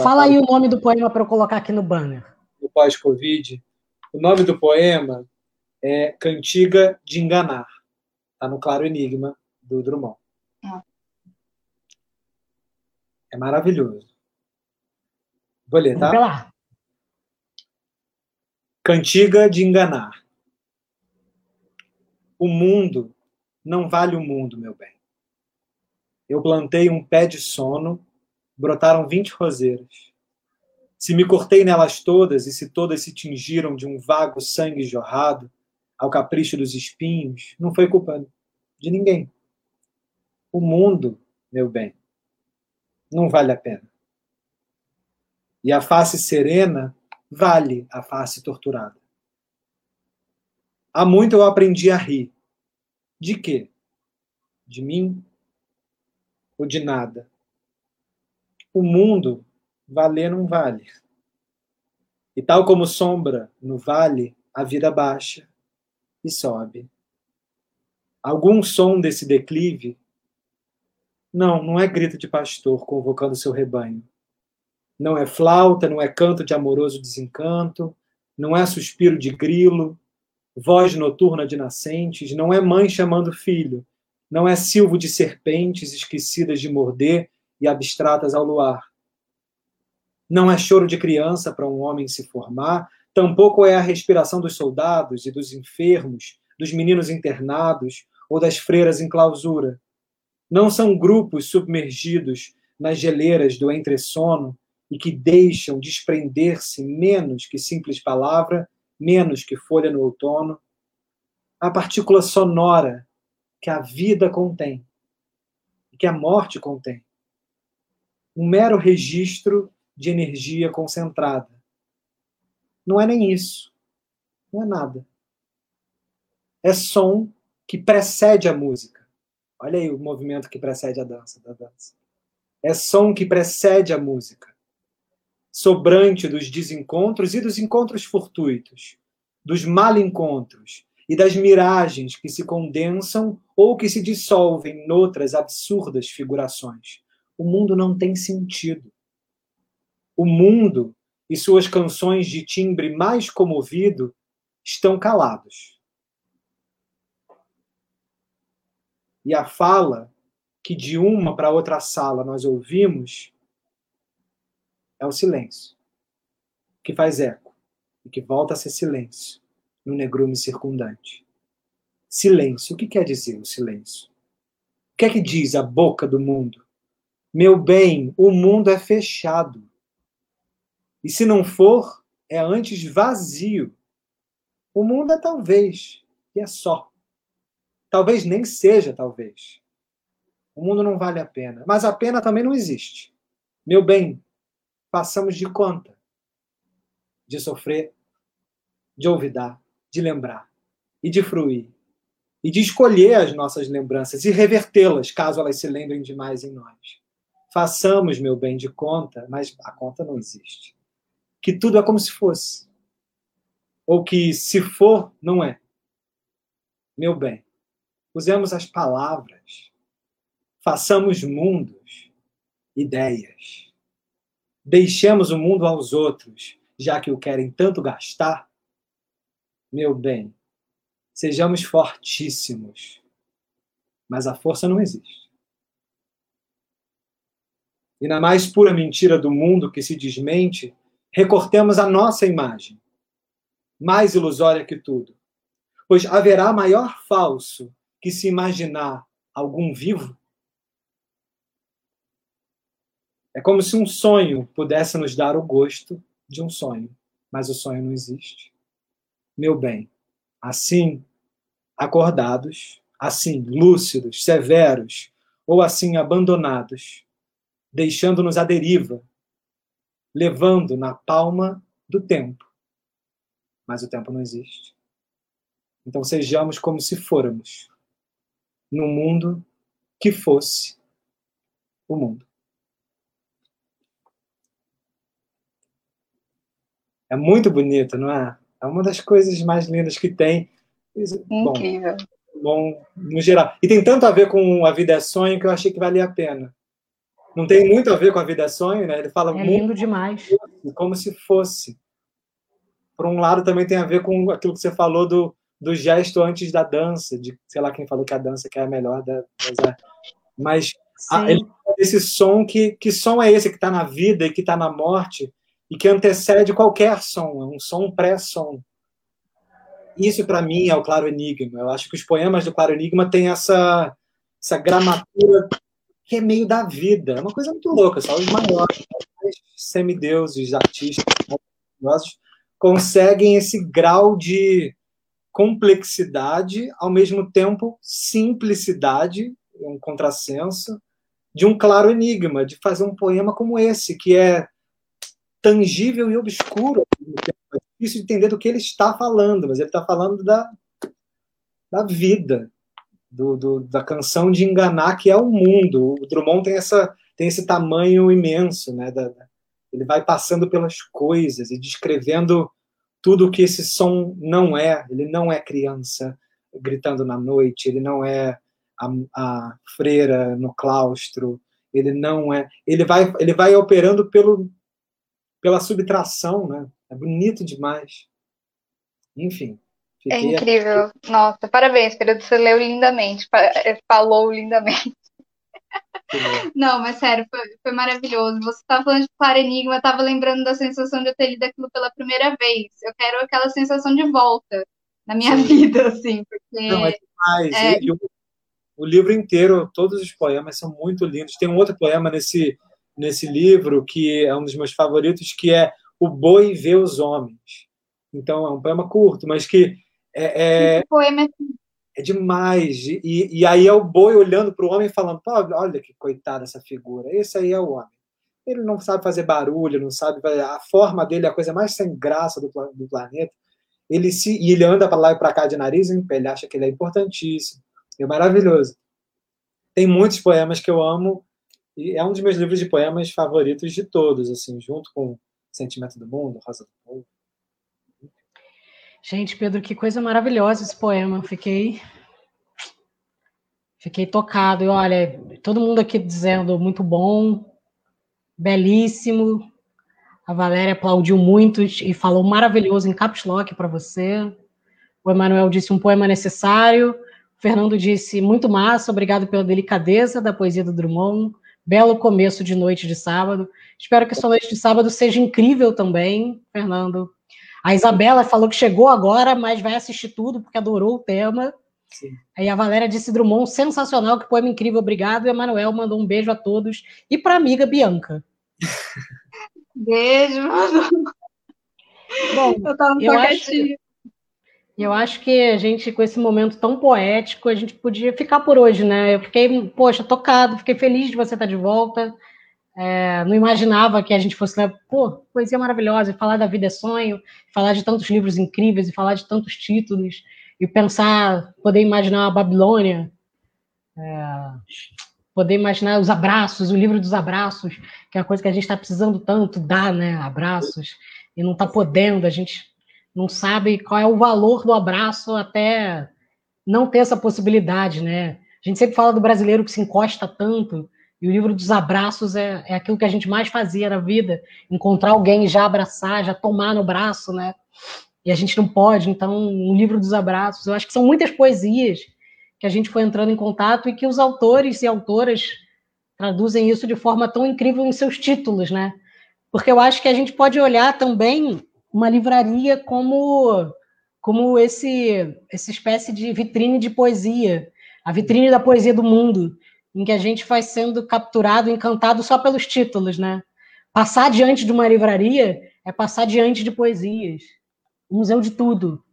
Fala aí o nome do poema para eu colocar aqui no banner. No pós-Covid. O nome do poema é Cantiga de Enganar. Está no Claro Enigma, do Drummond. É maravilhoso. Vou ler, tá? Vamos lá. Cantiga de enganar. O mundo não vale o mundo, meu bem. Eu plantei um pé de sono, brotaram vinte roseiras. Se me cortei nelas todas e se todas se tingiram de um vago sangue jorrado ao capricho dos espinhos, não foi culpa de ninguém. O mundo, meu bem, não vale a pena. E a face serena vale a face torturada. Há muito eu aprendi a rir. De quê? De mim ou de nada? O mundo valer não vale. E tal como sombra no vale, a vida baixa e sobe. Algum som desse declive não, não é grito de pastor convocando seu rebanho. Não é flauta, não é canto de amoroso desencanto, não é suspiro de grilo, voz noturna de nascentes, não é mãe chamando filho, não é silvo de serpentes esquecidas de morder e abstratas ao luar. Não é choro de criança para um homem se formar, tampouco é a respiração dos soldados e dos enfermos, dos meninos internados ou das freiras em clausura. Não são grupos submergidos nas geleiras do entressono e que deixam desprender-se menos que simples palavra, menos que folha no outono. A partícula sonora que a vida contém, que a morte contém. Um mero registro de energia concentrada. Não é nem isso. Não é nada. É som que precede a música. Olha aí o movimento que precede a dança, da dança. É som que precede a música. Sobrante dos desencontros e dos encontros fortuitos, dos mal encontros e das miragens que se condensam ou que se dissolvem noutras absurdas figurações. O mundo não tem sentido. O mundo e suas canções de timbre mais comovido estão calados. E a fala que de uma para outra sala nós ouvimos é o silêncio, que faz eco e que volta a ser silêncio no negrume circundante. Silêncio. O que quer dizer o silêncio? O que é que diz a boca do mundo? Meu bem, o mundo é fechado. E se não for, é antes vazio. O mundo é talvez, e é só. Talvez nem seja talvez. O mundo não vale a pena. Mas a pena também não existe. Meu bem, passamos de conta de sofrer, de olvidar, de lembrar e de fruir e de escolher as nossas lembranças e revertê-las caso elas se lembrem demais em nós. Façamos, meu bem, de conta, mas a conta não existe. Que tudo é como se fosse. Ou que, se for, não é. Meu bem, usemos as palavras, façamos mundos, ideias. Deixemos o mundo aos outros, já que o querem tanto gastar meu bem, sejamos fortíssimos, mas a força não existe. E na mais pura mentira do mundo que se desmente, recortemos a nossa imagem, mais ilusória que tudo. Pois haverá maior falso que se imaginar algum vivo? É como se um sonho pudesse nos dar o gosto de um sonho, mas o sonho não existe meu bem. Assim, acordados, assim, lúcidos, severos, ou assim abandonados, deixando-nos à deriva, levando na palma do tempo. Mas o tempo não existe. Então sejamos como se fôramos no mundo que fosse o mundo. É muito bonito, não é? É uma das coisas mais lindas que tem. Incrível. Bom, bom, no geral. E tem tanto a ver com A Vida é Sonho que eu achei que valia a pena. Não tem muito a ver com A Vida é Sonho, né? Ele fala é muito lindo demais. Como se fosse. Por um lado, também tem a ver com aquilo que você falou do, do gesto antes da dança, de sei lá quem falou que a dança que é a melhor da, das Mas a, ele, esse som, que, que som é esse que está na vida e que está na morte? e que antecede qualquer som, é um som pré-som. Isso, para mim, é o Claro Enigma. Eu acho que os poemas do Claro Enigma têm essa, essa gramatura que é meio da vida. É uma coisa muito louca. Só os maiores, os semideuses, artistas maravilhosos, conseguem esse grau de complexidade, ao mesmo tempo simplicidade, um contrassenso, de um claro enigma, de fazer um poema como esse, que é tangível e obscuro. É difícil de entender do que ele está falando, mas ele está falando da, da vida, do, do, da canção de enganar que é o mundo. O Drummond tem, essa, tem esse tamanho imenso, né? Da, ele vai passando pelas coisas e descrevendo tudo o que esse som não é. Ele não é criança gritando na noite, ele não é a, a freira no claustro, ele não é. Ele vai, ele vai operando pelo, pela subtração, né? É bonito demais. Enfim. É incrível. Nossa, parabéns, Pedro. Você leu lindamente, falou lindamente. Não, mas sério, foi, foi maravilhoso. Você estava falando de Claro Enigma, estava lembrando da sensação de eu ter lido aquilo pela primeira vez. Eu quero aquela sensação de volta na minha Sim. vida, assim, porque. Não, é demais. É... E, e o, o, livro inteiro, todos os poemas são muito lindos. Tem um outro poema nesse, nesse livro que é um dos meus favoritos, que é O Boi Vê os Homens. Então, é um poema curto, mas que é, é, poema é... é demais. E, e aí é o boi olhando para o homem falando: olha que coitada essa figura, esse aí é o homem. Ele não sabe fazer barulho, não sabe. A forma dele é a coisa mais sem graça do, do planeta. Ele se e ele anda para lá e para cá de nariz em pé, ele acha que ele é importantíssimo. É maravilhoso. Tem muitos poemas que eu amo e é um dos meus livros de poemas favoritos de todos, assim, junto com Sentimento do Mundo, Rosa do Povo. Gente, Pedro, que coisa maravilhosa esse poema. Fiquei fiquei tocado. E olha, todo mundo aqui dizendo muito bom, belíssimo. A Valéria aplaudiu muito e falou maravilhoso em caps lock para você. O Emanuel disse um poema necessário. O Fernando disse muito massa, obrigado pela delicadeza da poesia do Drummond. Belo começo de noite de sábado. Espero que sua noite de sábado seja incrível também, Fernando. A Isabela falou que chegou agora, mas vai assistir tudo porque adorou o tema. Sim. Aí a Valéria disse Drummond, sensacional, que poema incrível, obrigado. E a Manuel mandou um beijo a todos. E para a amiga Bianca. Beijo, mano. Bom, eu tava eu acho, eu acho que a gente, com esse momento tão poético, a gente podia ficar por hoje, né? Eu fiquei, poxa, tocado, fiquei feliz de você estar de volta. É, não imaginava que a gente fosse, né, pô, poesia maravilhosa, e falar da vida é sonho, falar de tantos livros incríveis, e falar de tantos títulos, e pensar, poder imaginar a Babilônia, é, poder imaginar os abraços, o livro dos abraços, que é a coisa que a gente está precisando tanto dar, né, abraços, e não está podendo, a gente não sabe qual é o valor do abraço até não ter essa possibilidade, né? A gente sempre fala do brasileiro que se encosta tanto, e o livro dos abraços é, é aquilo que a gente mais fazia na vida, encontrar alguém já abraçar, já tomar no braço, né? E a gente não pode, então, o livro dos abraços, eu acho que são muitas poesias que a gente foi entrando em contato e que os autores e autoras traduzem isso de forma tão incrível em seus títulos, né? Porque eu acho que a gente pode olhar também uma livraria como como esse essa espécie de vitrine de poesia, a vitrine da poesia do mundo, em que a gente vai sendo capturado, encantado só pelos títulos, né? Passar diante de uma livraria é passar diante de poesias. museu de tudo.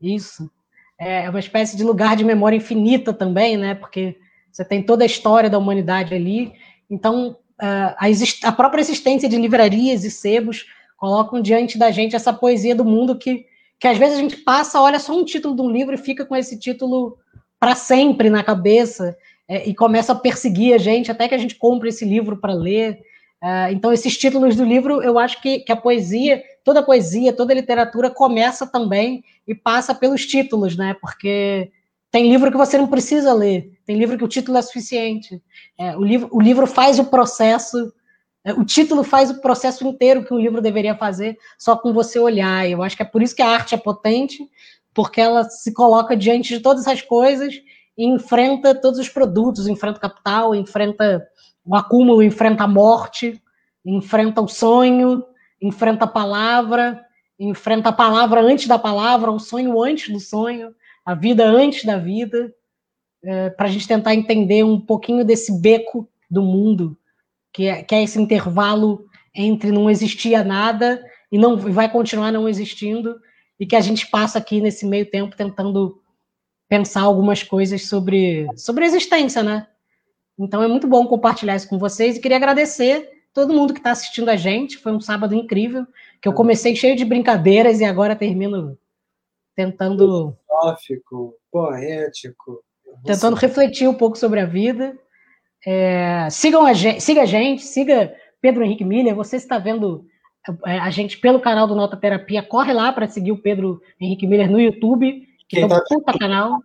Isso. É uma espécie de lugar de memória infinita também, né? Porque você tem toda a história da humanidade ali. Então, a, própria existência de livrarias e sebos colocam diante da gente essa poesia do mundo que, que às vezes a gente passa, olha só um título de um livro e fica com esse título para sempre na cabeça é, e começa a perseguir a gente até que a gente compre esse livro para ler. Uh, então, esses títulos do livro, eu acho que, que a poesia, toda a poesia, toda a literatura começa também e passa pelos títulos, né? Porque tem livro que você não precisa ler, tem livro que o título é suficiente. É, o, livro, o livro faz o processo, é, o título faz o processo inteiro que um livro deveria fazer só com você olhar. Eu acho que é por isso que a arte é potente, porque ela se coloca diante de todas as coisas e enfrenta todos os produtos, enfrenta o capital, enfrenta o acúmulo, enfrenta a morte, enfrenta o sonho, enfrenta a palavra, enfrenta a palavra antes da palavra, o sonho antes do sonho, a vida antes da vida, é, para a gente tentar entender um pouquinho desse beco do mundo, que é, que é esse intervalo entre não existia nada e não vai continuar não existindo, e que a gente passa aqui nesse meio tempo tentando pensar algumas coisas sobre, sobre a existência, né? Então é muito bom compartilhar isso com vocês e queria agradecer todo mundo que está assistindo a gente. Foi um sábado incrível, que eu comecei cheio de brincadeiras e agora termino tentando. Filosófico, poético. Tentando refletir um pouco sobre a vida. É, sigam a gente, siga a gente, siga Pedro Henrique Miller. Você está vendo é, a gente pelo canal do Nota Terapia, corre lá para seguir o Pedro Henrique Miller no YouTube quem então, tá puta canal.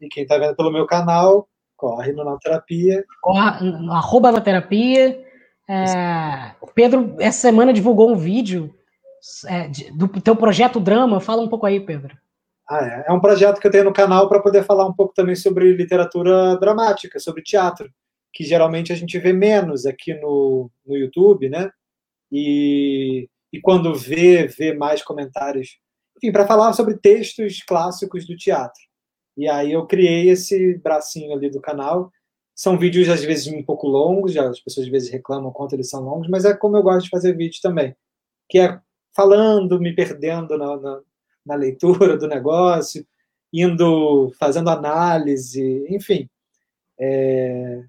E quem tá vendo pelo meu canal, corre no Na Terapia. Corre, no arroba Na Terapia. É, o Pedro, essa semana, divulgou um vídeo é, de, do teu projeto Drama. Fala um pouco aí, Pedro. Ah, é. é um projeto que eu tenho no canal para poder falar um pouco também sobre literatura dramática, sobre teatro, que geralmente a gente vê menos aqui no, no YouTube, né? E, e quando vê, vê mais comentários. Enfim, para falar sobre textos clássicos do teatro. E aí eu criei esse bracinho ali do canal. São vídeos, às vezes, um pouco longos, as pessoas às vezes reclamam quanto eles são longos, mas é como eu gosto de fazer vídeo também. Que é falando, me perdendo na, na, na leitura do negócio, indo, fazendo análise, enfim. É...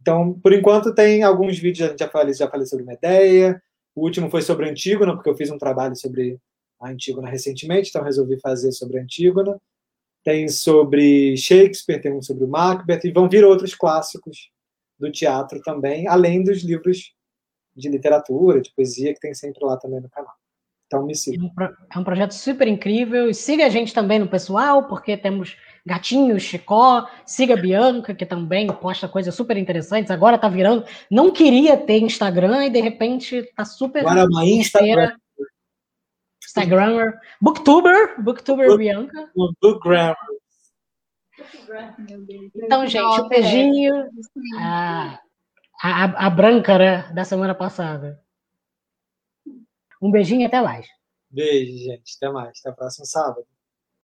Então, por enquanto, tem alguns vídeos, a gente já falei, já falei sobre Medeia, o último foi sobre Antígona, porque eu fiz um trabalho sobre a Antígona recentemente, então resolvi fazer sobre Antígona tem sobre Shakespeare, tem um sobre o Macbeth, e vão vir outros clássicos do teatro também, além dos livros de literatura, de poesia, que tem sempre lá também no canal. Então me siga. É um projeto super incrível. E siga a gente também no pessoal, porque temos Gatinho, Chicó, siga a Bianca, que também posta coisas super interessantes. Agora tá virando. Não queria ter Instagram e de repente tá super. Agora é uma Instagram. Instagrammer, Booktuber, Booktuber Book, Bianca. Bookgrammer. Então, gente, um beijinho. A, a, a branca, né, da semana passada. Um beijinho e até mais. Beijo, gente. Até mais. Até o próximo sábado.